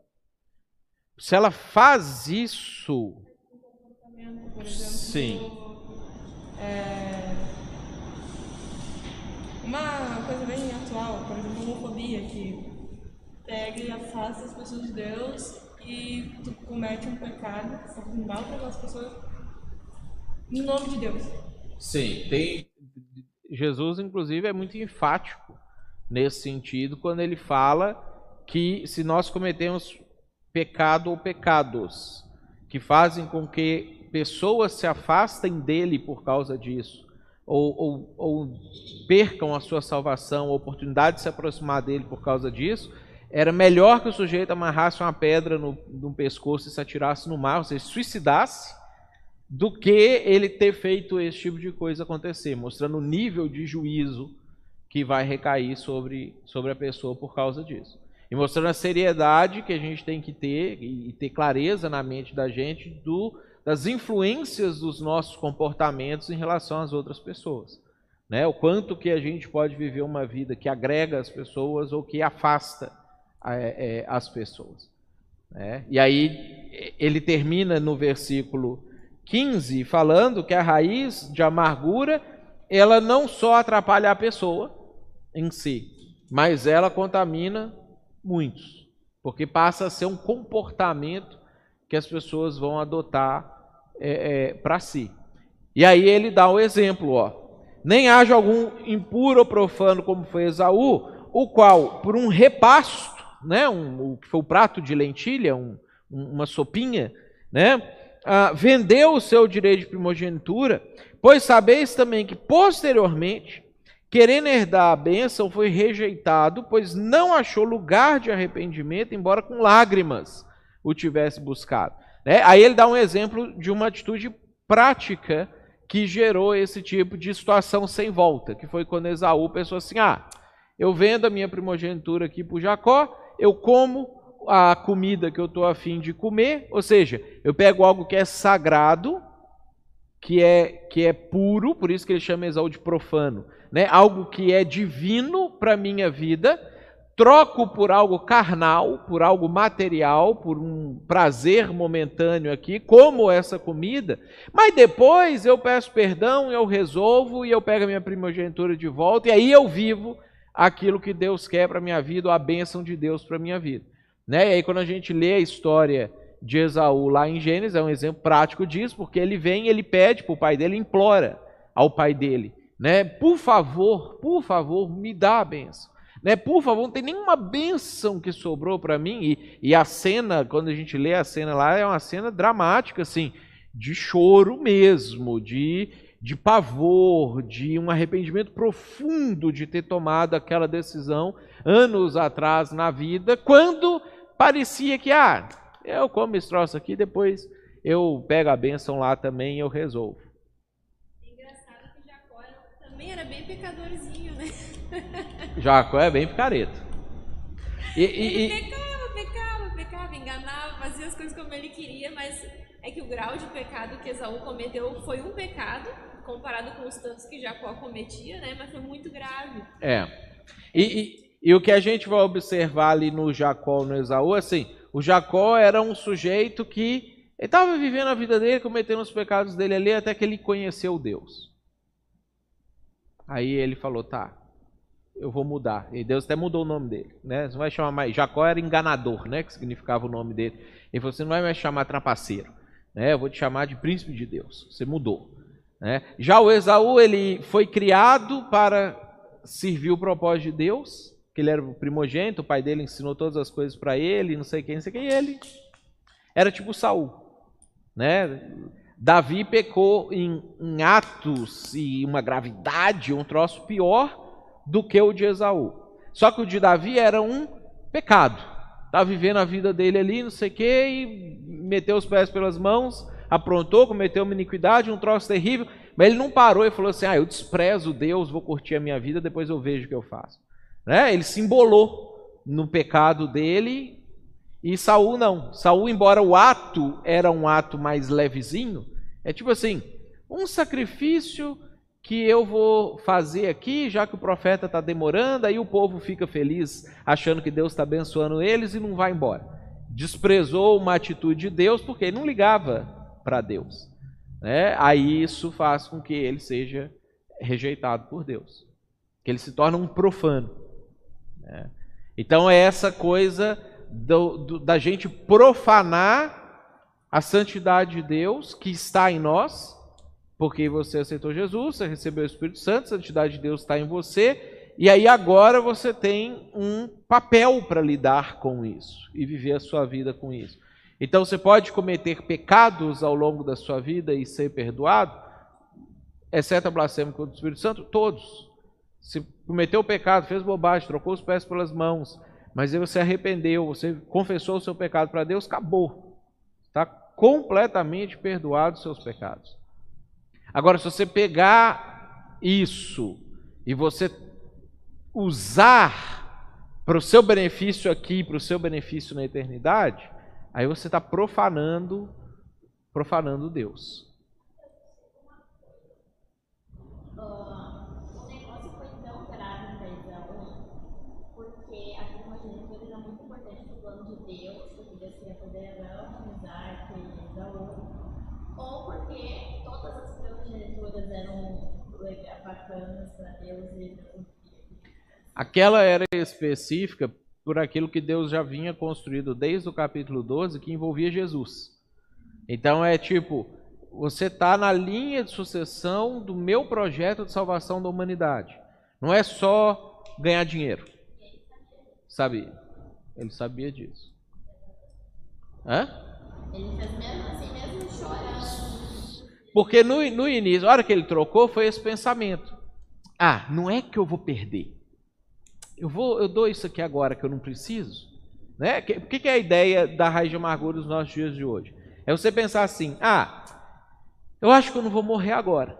Se ela faz isso. Por exemplo, Sim. é, uma coisa bem atual, por exemplo, homofobia, que pega e afasta as pessoas de Deus e tu comete um pecado, tá fazendo mal para aquelas pessoas, Em nome de Deus. Sim, tem. Jesus, inclusive, é muito enfático nesse sentido quando ele fala que se nós cometemos pecado ou pecados que fazem com que pessoas se afastem dele por causa disso, ou, ou, ou percam a sua salvação, a oportunidade de se aproximar dele por causa disso, era melhor que o sujeito amarrasse uma pedra no, no pescoço e se atirasse no mar, ou seja, suicidasse, do que ele ter feito esse tipo de coisa acontecer, mostrando o nível de juízo que vai recair sobre, sobre a pessoa por causa disso. E mostrando a seriedade que a gente tem que ter e ter clareza na mente da gente do, das influências dos nossos comportamentos em relação às outras pessoas. Né? O quanto que a gente pode viver uma vida que agrega as pessoas ou que afasta é, é, as pessoas. Né? E aí ele termina no versículo 15 falando que a raiz de amargura ela não só atrapalha a pessoa em si, mas ela contamina muitos, porque passa a ser um comportamento que as pessoas vão adotar é, é, para si. E aí ele dá o um exemplo, ó. Nem haja algum impuro ou profano como foi Esaú, o qual, por um repasto, né, um, o que foi o prato de lentilha, um, uma sopinha, né, ah, vendeu o seu direito de primogenitura, pois sabeis também que posteriormente, querendo herdar a bênção, foi rejeitado, pois não achou lugar de arrependimento, embora com lágrimas o tivesse buscado. Né? Aí ele dá um exemplo de uma atitude prática que gerou esse tipo de situação sem volta, que foi quando Esaú pensou assim: ah, eu vendo a minha primogenitura aqui para Jacó, eu como a comida que eu estou afim de comer, ou seja, eu pego algo que é sagrado, que é, que é puro, por isso que ele chama Esaú de profano, né? algo que é divino para a minha vida, troco por algo carnal, por algo material, por um prazer momentâneo aqui, como essa comida, mas depois eu peço perdão, eu resolvo e eu pego a minha primogenitura de volta, e aí eu vivo aquilo que Deus quer para minha vida, ou a bênção de Deus para minha vida. Né? E aí, quando a gente lê a história de Esaú lá em Gênesis, é um exemplo prático disso, porque ele vem, ele pede para o pai dele, implora ao pai dele, né? Por favor, por favor, me dá a benção. Né? Por favor, não tem nenhuma benção que sobrou para mim. E, e a cena, quando a gente lê a cena lá, é uma cena dramática, assim, de choro mesmo, de, de pavor, de um arrependimento profundo de ter tomado aquela decisão anos atrás na vida, quando parecia que, ah, eu como esse troço aqui, depois eu pego a bênção lá também e eu resolvo. Engraçado que Jacó também era bem pecadorzinho, né? Jacó é bem picareta. E, e, ele pecava, pecava, pecava, enganava, fazia as coisas como ele queria, mas é que o grau de pecado que Esaú cometeu foi um pecado, comparado com os tantos que Jacó cometia, né? Mas foi muito grave. É. E, e o que a gente vai observar ali no Jacó, no Esaú, assim, o Jacó era um sujeito que estava vivendo a vida dele, cometendo os pecados dele ali, até que ele conheceu Deus. Aí ele falou, tá, eu vou mudar. E Deus até mudou o nome dele, né? Você não vai chamar mais. Jacó era enganador, né? Que significava o nome dele. Ele falou: você não vai mais chamar trapaceiro, né? Eu vou te chamar de príncipe de Deus. Você mudou, né? Já o Esaú ele foi criado para servir o propósito de Deus que ele era o primogênito, o pai dele ensinou todas as coisas para ele, não sei quem, não sei quem, e ele era tipo Saul, né? Davi pecou em, em, atos e uma gravidade, um troço pior do que o de Esaú. Só que o de Davi era um pecado. Estava vivendo a vida dele ali, não sei o quê, e meteu os pés pelas mãos, aprontou, cometeu uma iniquidade, um troço terrível, mas ele não parou e falou assim: Ah, eu desprezo Deus, vou curtir a minha vida, depois eu vejo o que eu faço. Né? Ele se embolou no pecado dele e Saul não. Saul, embora o ato era um ato mais levezinho, é tipo assim, um sacrifício que eu vou fazer aqui, já que o profeta está demorando, aí o povo fica feliz achando que Deus está abençoando eles e não vai embora. Desprezou uma atitude de Deus porque ele não ligava para Deus. Né? Aí isso faz com que ele seja rejeitado por Deus, que ele se torna um profano. Né? Então é essa coisa do, do, da gente profanar a santidade de Deus que está em nós, Porque você aceitou Jesus, você recebeu o Espírito Santo, a santidade de Deus está em você, e aí agora você tem um papel para lidar com isso e viver a sua vida com isso. Então você pode cometer pecados ao longo da sua vida e ser perdoado, exceto a blasfêmia contra o Espírito Santo, todos. Se cometeu o pecado, fez bobagem, trocou os pés pelas mãos, mas aí você arrependeu, você confessou o seu pecado para Deus, acabou. Está completamente perdoado os seus pecados. Agora, se você pegar isso e você usar para o seu benefício aqui, para o seu benefício na eternidade, aí você está profanando, profanando Deus. Ah, o negócio foi tão grave para Esaú, porque a primogenitura era muito importante no plano de Deus, porque Deus queria poder Abraão, Isaac e Esaú, ou porque todas as primogenituras eram lega- bacanas para Deus e Aquela era específica por aquilo que Deus já vinha construído desde o capítulo 12, que envolvia Jesus. Então é tipo, você está na linha de sucessão do meu projeto de salvação da humanidade. Não é só ganhar dinheiro. Sabia. Ele sabia disso. Hã? ele fez mesmo assim, mesmo chorando. Porque no, no início, a hora que ele trocou, foi esse pensamento. Ah, não é que eu vou perder. Eu vou, eu dou isso aqui agora que eu não preciso. Né? O que, que é a ideia da raiz de amargura dos nossos dias de hoje? É você pensar assim: ah, eu acho que eu não vou morrer agora.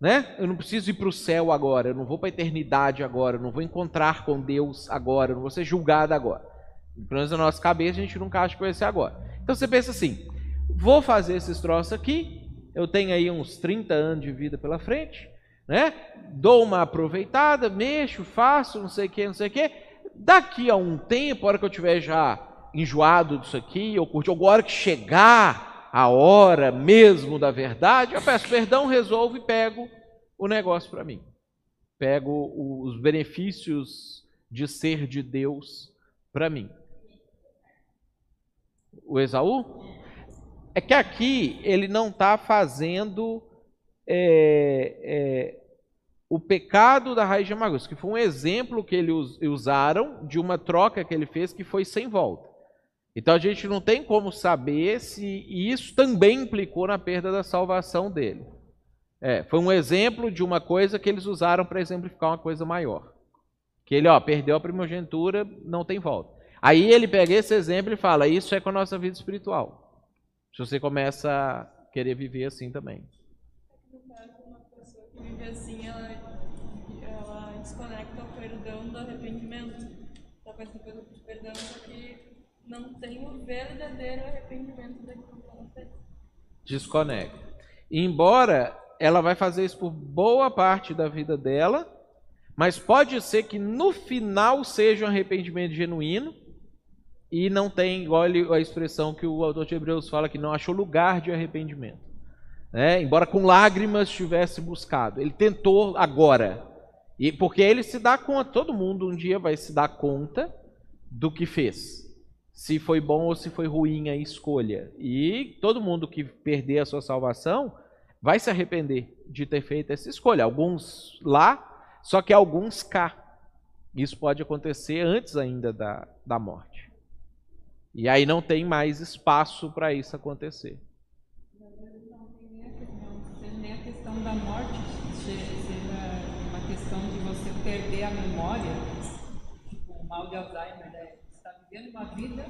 Né? Eu não preciso ir para o céu agora, eu não vou para a eternidade agora, eu não vou encontrar com Deus agora, eu não vou ser julgado agora. Pelo menos na nossa cabeça a gente nunca acha que vai ser agora. Então você pensa assim: vou fazer esses troços aqui, eu tenho aí uns 30 anos de vida pela frente, né? Dou uma aproveitada, mexo, faço, não sei o que, não sei o que. Daqui a um tempo, a hora que eu tiver já enjoado disso aqui, ou curti, ou agora que chegar a hora mesmo da verdade, eu peço perdão, resolvo e pego o negócio para mim. Pego os benefícios de ser de Deus para mim. O Esaú? É que aqui ele não está fazendo é, é, o pecado da raiz de amargura, que foi um exemplo que eles usaram de uma troca que ele fez que foi sem volta. Então a gente não tem como saber se isso também implicou na perda da salvação dele. É, foi um exemplo de uma coisa que eles usaram para exemplificar uma coisa maior. Que ele ó, perdeu a primogenitura, não tem volta. Aí ele pega esse exemplo e fala: Isso é com a nossa vida espiritual. Se você começa a querer viver assim também. No caso, uma pessoa que vive assim, ela, ela desconecta o perdão do arrependimento. Ela faz depois de perdão, só que não tem o verdadeiro arrependimento daquilo que ela fez. Desconecta. Embora ela vai fazer isso por boa parte da vida dela, mas pode ser que no final seja um arrependimento genuíno e não tem, igual a expressão que o autor de Hebreus fala, que não achou lugar de arrependimento. Né? Embora com lágrimas tivesse buscado. Ele tentou agora. E porque ele se dá conta, todo mundo um dia vai se dar conta do que fez. Se foi bom ou se foi ruim a escolha. E todo mundo que perder a sua salvação vai se arrepender de ter feito essa escolha. Alguns lá, só que alguns cá. Isso pode acontecer antes ainda da, da morte. E aí não tem mais espaço para isso acontecer. Às vezes não tem nem a, não seja nem a questão da morte, se- seja uma questão de você perder a memória, tipo o mal de Alzheimer, né? Você está vivendo uma vida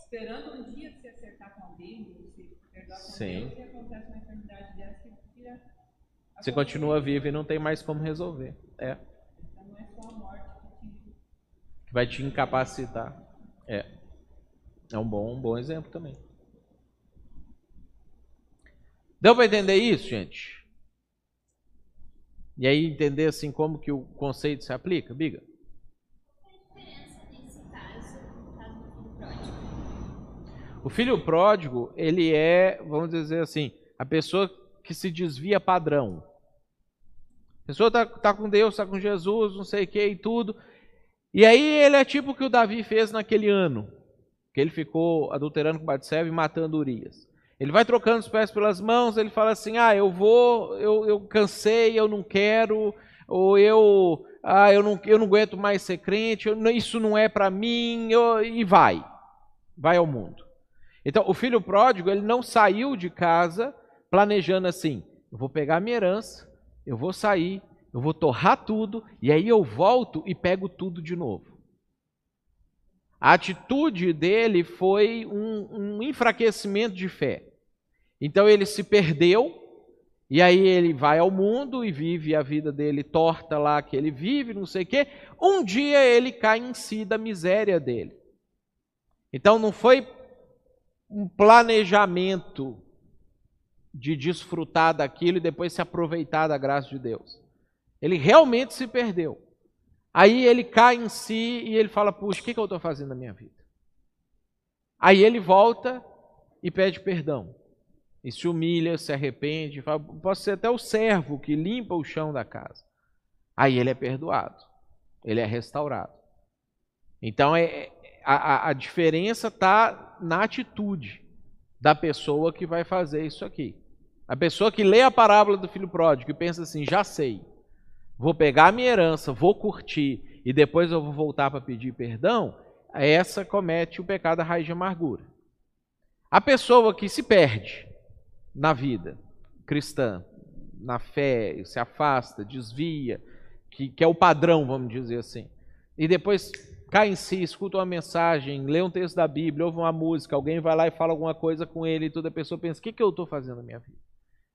esperando um dia se acertar com alguém, se perdoar com Sim. Deus, e acontece uma enfermidade dessa que tira a Você continua vivo e não tem mais como resolver. É. Então não é só a morte que te Que vai te incapacitar. É. É um bom, um bom exemplo também. Deu para entender isso, gente? E aí entender assim como que o conceito se aplica, Biga? O filho pródigo, ele é, vamos dizer assim, a pessoa que se desvia padrão. A pessoa tá, tá com Deus, tá com Jesus, não sei o que e tudo. E aí ele é tipo o que o Davi fez naquele ano, que ele ficou adulterando com Batseba e matando Urias. Ele vai trocando os pés pelas mãos, ele fala assim: ah, eu vou, eu, eu cansei, eu não quero, ou eu, ah, eu não, eu não aguento mais ser crente, eu, isso não é para mim, eu, e vai, vai ao mundo. Então, o filho pródigo, ele não saiu de casa planejando assim: eu vou pegar minha herança, eu vou sair, eu vou torrar tudo, e aí eu volto e pego tudo de novo. A atitude dele foi um, um enfraquecimento de fé. Então ele se perdeu, e aí ele vai ao mundo e vive a vida dele torta lá que ele vive, não sei o quê. Um dia ele cai em si da miséria dele. Então não foi um planejamento de desfrutar daquilo e depois se aproveitar da graça de Deus. Ele realmente se perdeu. Aí ele cai em si e ele fala: Puxa, o que, que eu estou fazendo na minha vida? Aí ele volta e pede perdão. E se humilha, se arrepende. Fala, Posso ser até o servo que limpa o chão da casa. Aí ele é perdoado. Ele é restaurado. Então é, a, a diferença está na atitude da pessoa que vai fazer isso aqui. A pessoa que lê a parábola do filho pródigo e pensa assim: já sei, vou pegar a minha herança, vou curtir e depois eu vou voltar para pedir perdão, essa comete o pecado da raiz de amargura. A pessoa que se perde na vida cristã, na fé, se afasta, desvia, que, que é o padrão, vamos dizer assim, e depois cai em si, escuta uma mensagem, lê um texto da Bíblia, ouve uma música, alguém vai lá e fala alguma coisa com ele e toda pessoa pensa: o que, que eu estou fazendo na minha vida?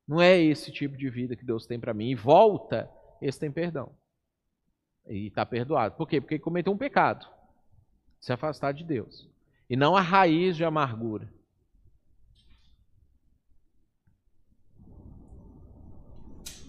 Não é esse tipo de vida que Deus tem para mim. E volta esse tem perdão. E está perdoado. Por quê? Porque cometeu um pecado. Se afastar de Deus. E não a raiz de amargura.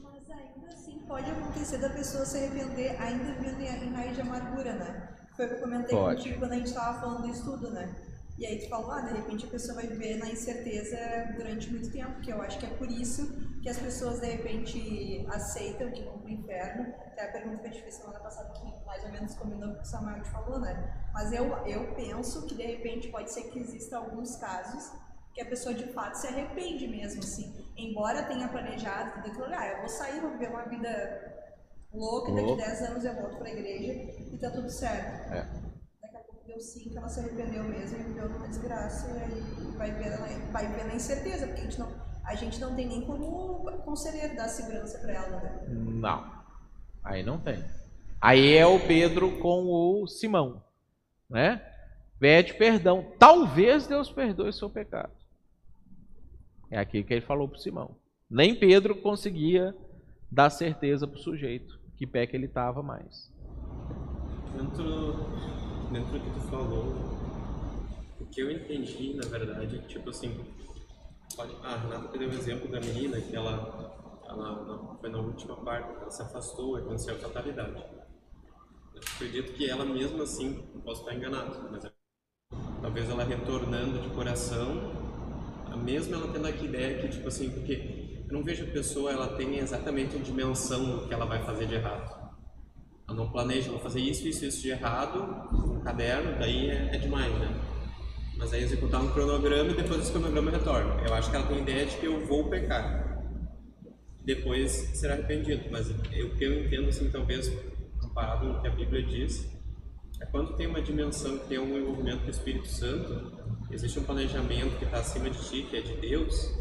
Mas ainda assim pode acontecer da pessoa se arrepender ainda vivendo em raiz de amargura, né? Foi o que eu comentei Pode. contigo quando a gente estava falando do estudo, né? E aí tu falou, ah, de repente a pessoa vai viver na incerteza durante muito tempo, que eu acho que é por isso que as pessoas de repente aceitam que vão pro inferno. Até a pergunta que eu te fiz semana passada, que mais ou menos combinou com o que o Samuel te falou, né? Mas eu, eu penso que de repente pode ser que exista alguns casos que a pessoa de fato se arrepende mesmo, assim. Embora tenha planejado, aquilo, ah, eu vou sair, vou viver uma vida louca, e daqui Louco. 10 anos eu volto pra igreja e tá tudo certo. É. Daqui a pouco deu sim que ela se arrependeu mesmo e viveu numa desgraça e aí vai ver, vai ver na incerteza, porque a gente não, a gente não tem nem como conselheiro dar segurança pra ela, né? Não. Aí não tem. Aí é o Pedro com o Simão, né? Pede perdão. Talvez Deus perdoe seu pecado. É aqui que ele falou para Simão. Nem Pedro conseguia dar certeza para o sujeito que pé que ele estava mais. Dentro, dentro do que tu falou, o que eu entendi, na verdade, é que, tipo assim, a Renata deu o exemplo da menina que ela, ela foi na última parte, ela se afastou, aconteceu a fatalidade. Eu acredito que ela mesmo assim, posso estar enganado, mas talvez ela retornando de coração, mesmo ela tendo aqui ideia que, tipo assim, porque eu não vejo a pessoa, ela tem exatamente a dimensão do que ela vai fazer de errado. Ela não planeja, vou fazer isso, isso, isso de errado, um caderno, daí é, é demais, né? Mas aí executar um cronograma e depois esse cronograma retorna. Eu acho que ela tem a ideia de que eu vou pecar. Depois será arrependido. Mas eu- o que eu entendo, assim, talvez, comparado com o que a Bíblia diz, é quando tem uma dimensão que tem um envolvimento com o Espírito Santo, existe um planejamento que está acima de ti, que é de Deus,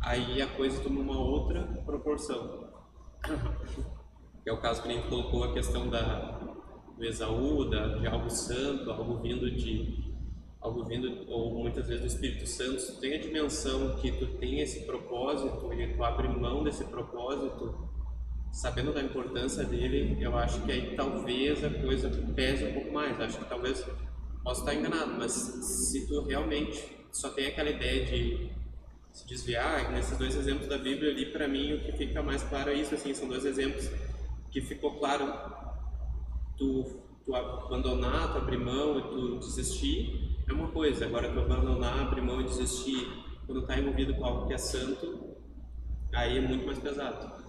aí a coisa toma uma outra proporção. É o caso que nem tu colocou a questão da, do Esaú, da, de algo santo, algo vindo de algo vindo ou muitas vezes do Espírito Santo, tu tem a dimensão que tu tem esse propósito e tu abre mão desse propósito, sabendo da importância dele, eu acho que aí talvez a coisa pese um pouco mais. Acho que talvez posso estar enganado, mas se tu realmente só tem aquela ideia de se desviar, nesses dois exemplos da Bíblia ali, para mim o que fica mais claro é isso, assim, são dois exemplos que ficou claro tu, tu abandonar, tu abrir mão e tu desistir é uma coisa, agora tu abandonar, abrir mão e desistir quando está envolvido com algo que é santo, aí é muito mais pesado.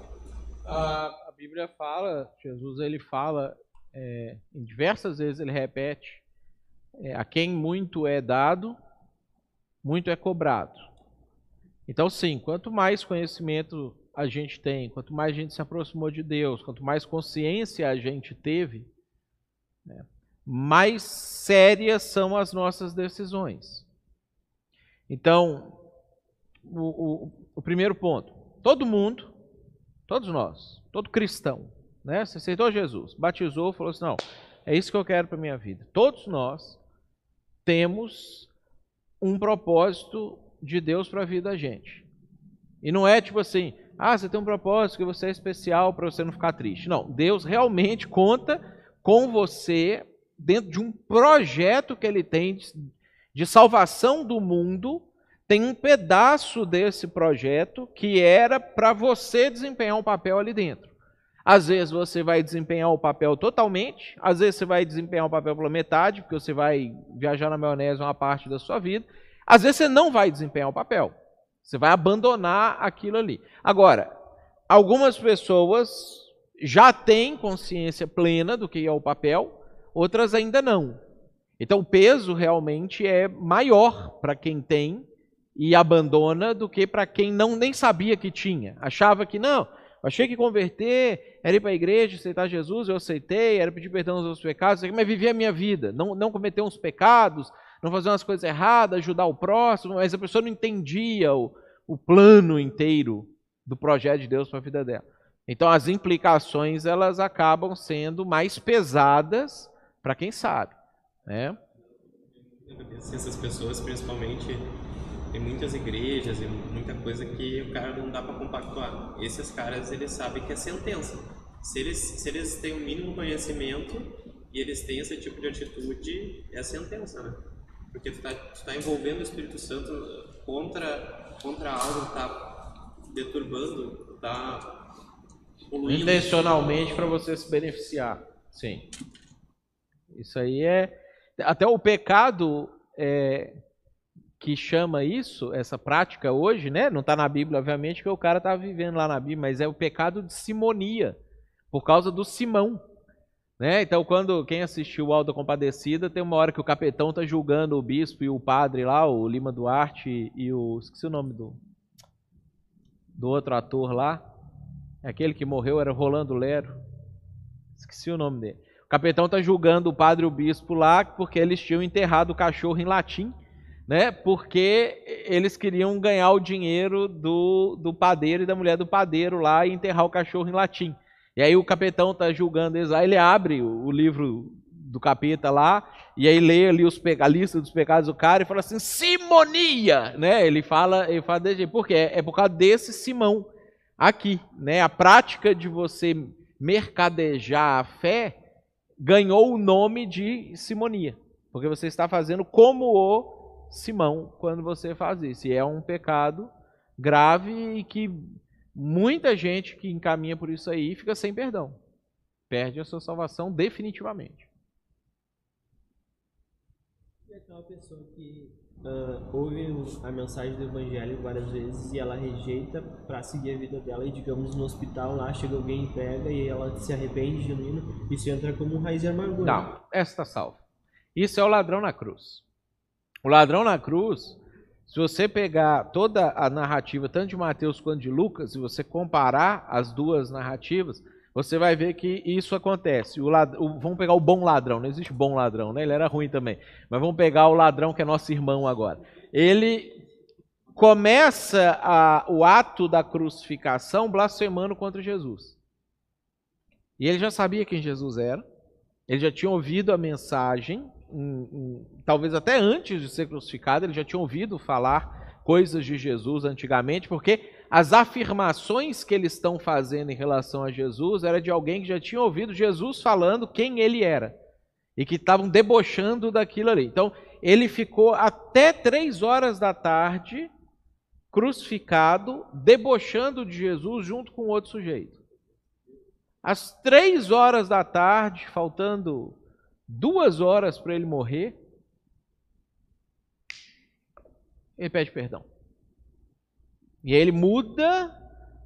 A, a Bíblia fala, Jesus ele fala, é, em diversas vezes ele repete, é, a quem muito é dado, muito é cobrado. Então, sim, quanto mais conhecimento a gente tem, quanto mais a gente se aproximou de Deus, quanto mais consciência a gente teve, né, mais sérias são as nossas decisões. Então, o, o, o primeiro ponto: todo mundo, todos nós, todo cristão, né, se aceitou Jesus, batizou, falou assim: não, é isso que eu quero para minha vida. Todos nós temos um propósito de Deus para a vida da gente. E não é tipo assim, ah, você tem um propósito que você é especial para você não ficar triste. Não, Deus realmente conta com você dentro de um projeto que ele tem de salvação do mundo. Tem um pedaço desse projeto que era para você desempenhar um papel ali dentro. Às vezes você vai desempenhar o papel totalmente, às vezes você vai desempenhar o papel pela metade, porque você vai viajar na maionese uma parte da sua vida. Às vezes você não vai desempenhar o papel. Você vai abandonar aquilo ali. Agora, algumas pessoas já têm consciência plena do que é o papel, outras ainda não. Então, o peso realmente é maior para quem tem e abandona do que para quem não nem sabia que tinha. Achava que não, achei que converter era ir para a igreja, aceitar Jesus, eu aceitei, era pedir perdão aos meus pecados, mas viver a minha vida, não, não cometer uns pecados, não fazer umas coisas erradas, ajudar o próximo, mas a pessoa não entendia o, o plano inteiro do projeto de Deus para a vida dela. Então as implicações elas acabam sendo mais pesadas para quem sabe, né? Essas pessoas, principalmente, tem muitas igrejas e muita coisa que o cara não dá para compactuar. Esses caras eles sabem que é sentença. Se eles se eles têm o mínimo conhecimento e eles têm esse tipo de atitude, é sentença, né? Porque tu está tá envolvendo o Espírito Santo contra, contra algo que está deturbando, está poluindo. Intencionalmente para você se beneficiar. Sim. Isso aí é. Até o pecado é, que chama isso, essa prática hoje, né? Não está na Bíblia, obviamente, que o cara está vivendo lá na Bíblia, mas é o pecado de simonia, por causa do Simão. Né? Então, quando quem assistiu o Alda Compadecida, tem uma hora que o capitão está julgando o bispo e o padre lá, o Lima Duarte e o. Esqueci o nome do, do outro ator lá. Aquele que morreu era Rolando Lero. Esqueci o nome dele. O capitão está julgando o padre e o bispo lá porque eles tinham enterrado o cachorro em latim, né? Porque eles queriam ganhar o dinheiro do, do padeiro e da mulher do padeiro lá e enterrar o cachorro em latim. E aí o capitão está julgando eles lá, ele abre o livro do capeta lá, e aí lê ali os, a lista dos pecados do cara e fala assim, simonia, né? Ele fala, ele fala desse jeito. Por quê? É por causa desse Simão aqui, né? A prática de você mercadejar a fé ganhou o nome de simonia, porque você está fazendo como o Simão quando você faz isso. E é um pecado grave e que Muita gente que encaminha por isso aí fica sem perdão. Perde a sua salvação definitivamente. E aquela pessoa que uh, ouve a mensagem do evangelho várias vezes e ela rejeita para seguir a vida dela e digamos no hospital lá chega alguém e pega e ela se arrepende genuíno, isso entra como um raiz de amargura. Não, está salva. Isso é o ladrão na cruz. O ladrão na cruz, se você pegar toda a narrativa, tanto de Mateus quanto de Lucas, e você comparar as duas narrativas, você vai ver que isso acontece. O o, vamos pegar o bom ladrão, não existe bom ladrão, né? Ele era ruim também. Mas vamos pegar o ladrão que é nosso irmão agora. Ele começa a, o ato da crucificação blasfemando contra Jesus. E ele já sabia quem Jesus era, ele já tinha ouvido a mensagem um, um, talvez até antes de ser crucificado, ele já tinha ouvido falar coisas de Jesus antigamente, porque as afirmações que eles estão fazendo em relação a Jesus era de alguém que já tinha ouvido Jesus falando quem ele era e que estavam debochando daquilo ali. Então, ele ficou até três horas da tarde crucificado, debochando de Jesus junto com outro sujeito. Às três horas da tarde, faltando duas horas para ele morrer, ele pede perdão. E aí ele muda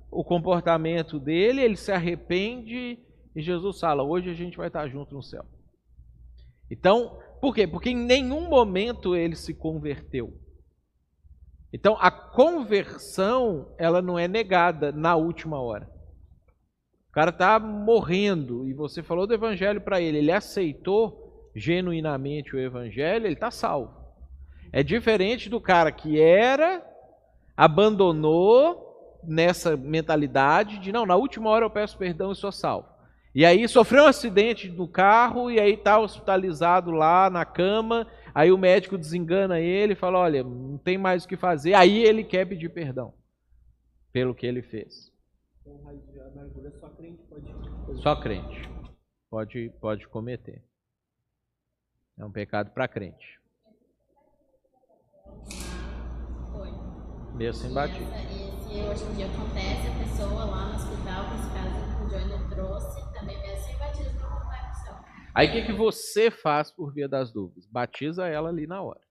o comportamento dele, ele se arrepende e Jesus fala: hoje a gente vai estar junto no céu. Então, por quê? Porque em nenhum momento ele se converteu. Então, a conversão, ela não é negada na última hora. O cara está morrendo e você falou do evangelho para ele, ele aceitou genuinamente o evangelho, ele está salvo. É diferente do cara que era, abandonou nessa mentalidade de não, na última hora eu peço perdão e sou salvo. E aí sofreu um acidente no carro e aí está hospitalizado lá na cama. Aí o médico desengana ele e fala: Olha, não tem mais o que fazer. Aí ele quer pedir perdão pelo que ele fez. Só crente pode. Só crente pode, pode cometer. É um pecado para crente. Mesmo sem batismo. Esse hoje em dia acontece, a pessoa lá no hospital, esse caso que o Johnny trouxe, também mesmo sem batismo não céu. Aí o que, que você faz por via das dúvidas? Batiza ela ali na hora.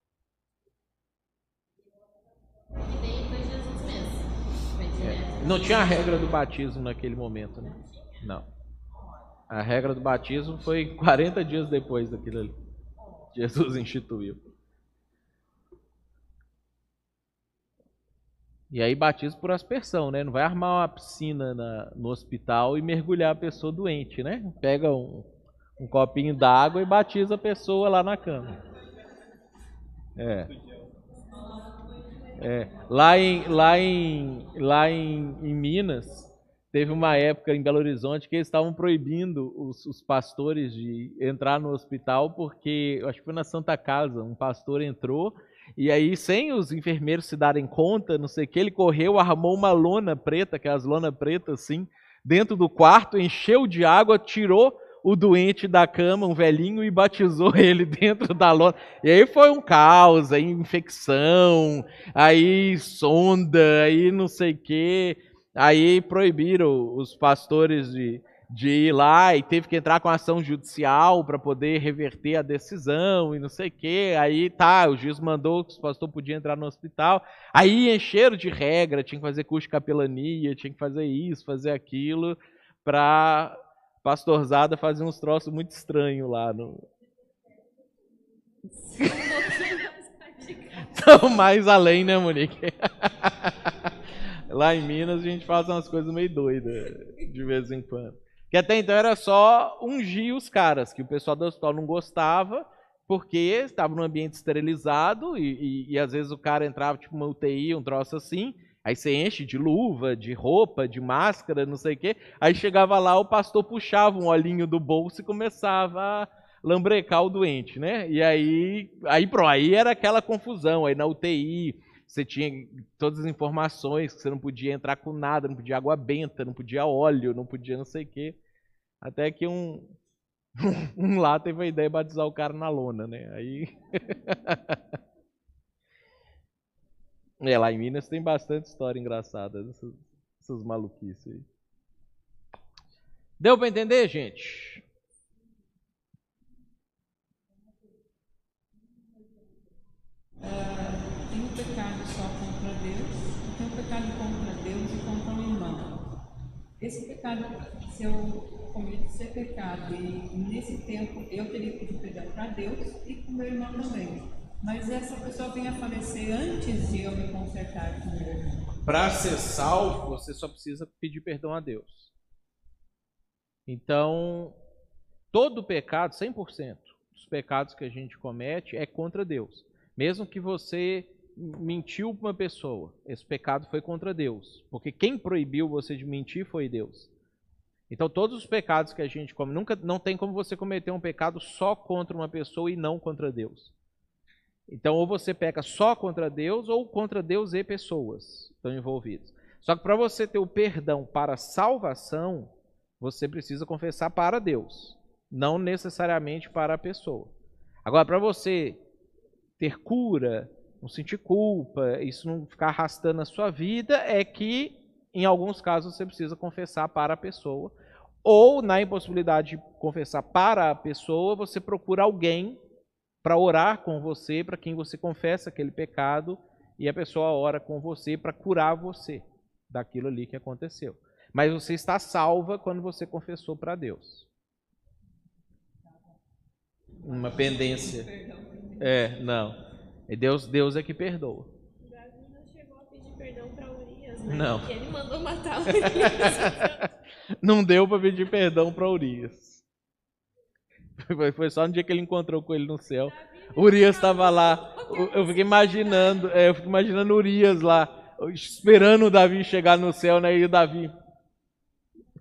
E daí foi Jesus mesmo. Direto. Não tinha a regra do batismo naquele momento, né? Não. A regra do batismo foi 40 dias depois daquilo ali. Jesus instituiu. E aí batismo por aspersão, né? Não vai armar uma piscina na, no hospital e mergulhar a pessoa doente, né? Pega um, um copinho d'água e batiza a pessoa lá na cama. É. É. Lá em, lá em, lá em, em Minas, teve uma época em Belo Horizonte que eles estavam proibindo os, os pastores de entrar no hospital porque, acho que foi na Santa Casa, um pastor entrou e aí, sem os enfermeiros se darem conta, não sei o que, ele correu, armou uma lona preta, que é as lona preta assim, dentro do quarto, encheu de água, tirou o doente da cama, um velhinho, e batizou ele dentro da lona. E aí foi um caos, aí infecção, aí sonda, aí não sei o que. Aí proibiram os pastores de, de ir lá e teve que entrar com ação judicial para poder reverter a decisão e não sei o quê. Aí tá, o juiz mandou que o pastor podia entrar no hospital. Aí encheram de regra, tinha que fazer curso de capelania, tinha que fazer isso, fazer aquilo, para pastorzada fazer uns troços muito estranhos lá no. Então, mais além, né, Monique? Lá em Minas a gente faz umas coisas meio doidas de vez em quando. Que até então era só ungir os caras, que o pessoal do hospital não gostava, porque estava num ambiente esterilizado e, e, e, às vezes o cara entrava tipo uma UTI, um troço assim, aí você enche de luva, de roupa, de máscara, não sei o quê. Aí chegava lá, o pastor puxava um olhinho do bolso e começava a lambrecar o doente, né? E aí, aí, pro, aí era aquela confusão, aí na UTI você tinha todas as informações, que você não podia entrar com nada, não podia água benta, não podia óleo, não podia não sei o quê. Até que um, um lá teve a ideia de batizar o cara na lona, né? Aí. é, lá em Minas tem bastante história engraçada dessas, dessas maluquices aí. Deu para entender, gente? Uh, tem um pecado só contra Deus, e tem um pecado contra Deus e contra o irmão. Esse pecado, se eu cometo ser pecado e nesse tempo eu teria que pedir perdão para Deus e para o meu irmão também. Mas essa pessoa vem a falecer antes de eu me consertar com o meu irmão. Para ser salvo, você só precisa pedir perdão a Deus. Então, todo pecado, 100% dos pecados que a gente comete é contra Deus. Mesmo que você mentiu uma pessoa, esse pecado foi contra Deus. Porque quem proibiu você de mentir foi Deus. Então, todos os pecados que a gente come, nunca, não tem como você cometer um pecado só contra uma pessoa e não contra Deus. Então, ou você peca só contra Deus, ou contra Deus e pessoas estão envolvidas. Só que para você ter o perdão para salvação, você precisa confessar para Deus, não necessariamente para a pessoa. Agora, para você ter cura, não sentir culpa, isso não ficar arrastando a sua vida, é que em alguns casos você precisa confessar para a pessoa, ou na impossibilidade de confessar para a pessoa, você procura alguém para orar com você, para quem você confessa aquele pecado, e a pessoa ora com você para curar você daquilo ali que aconteceu. Mas você está salva quando você confessou para Deus. Uma pendência. É, não. É Deus, Deus é que perdoa. Davi não Não. Que ele mandou matar Urias. Não deu para pedir perdão para Urias. Foi, só no dia que ele encontrou com ele no céu. Urias estava lá. Eu fiquei imaginando, é, eu fico imaginando Urias lá, esperando o Davi chegar no céu, né? E o Davi.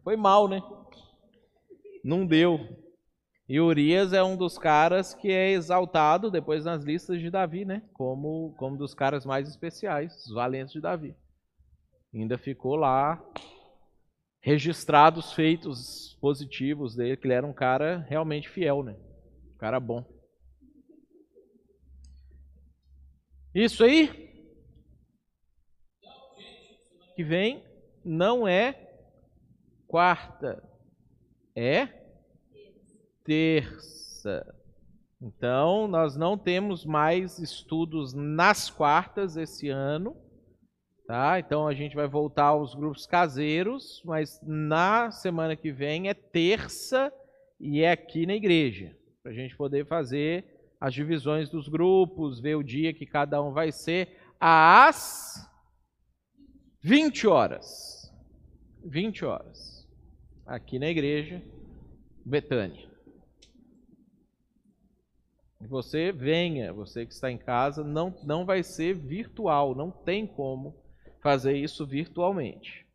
Foi mal, né? Não deu. E Urias é um dos caras que é exaltado depois nas listas de Davi, né? Como, como dos caras mais especiais, os valentes de Davi. Ainda ficou lá registrados feitos positivos dele, que ele era um cara realmente fiel, né? Um cara bom. Isso aí que vem não é quarta, é terça. Então, nós não temos mais estudos nas quartas esse ano, tá? Então a gente vai voltar aos grupos caseiros, mas na semana que vem é terça e é aqui na igreja, para a gente poder fazer as divisões dos grupos, ver o dia que cada um vai ser, às 20 horas. 20 horas. Aqui na igreja, Betânia. Você venha, você que está em casa, não, não vai ser virtual, não tem como fazer isso virtualmente.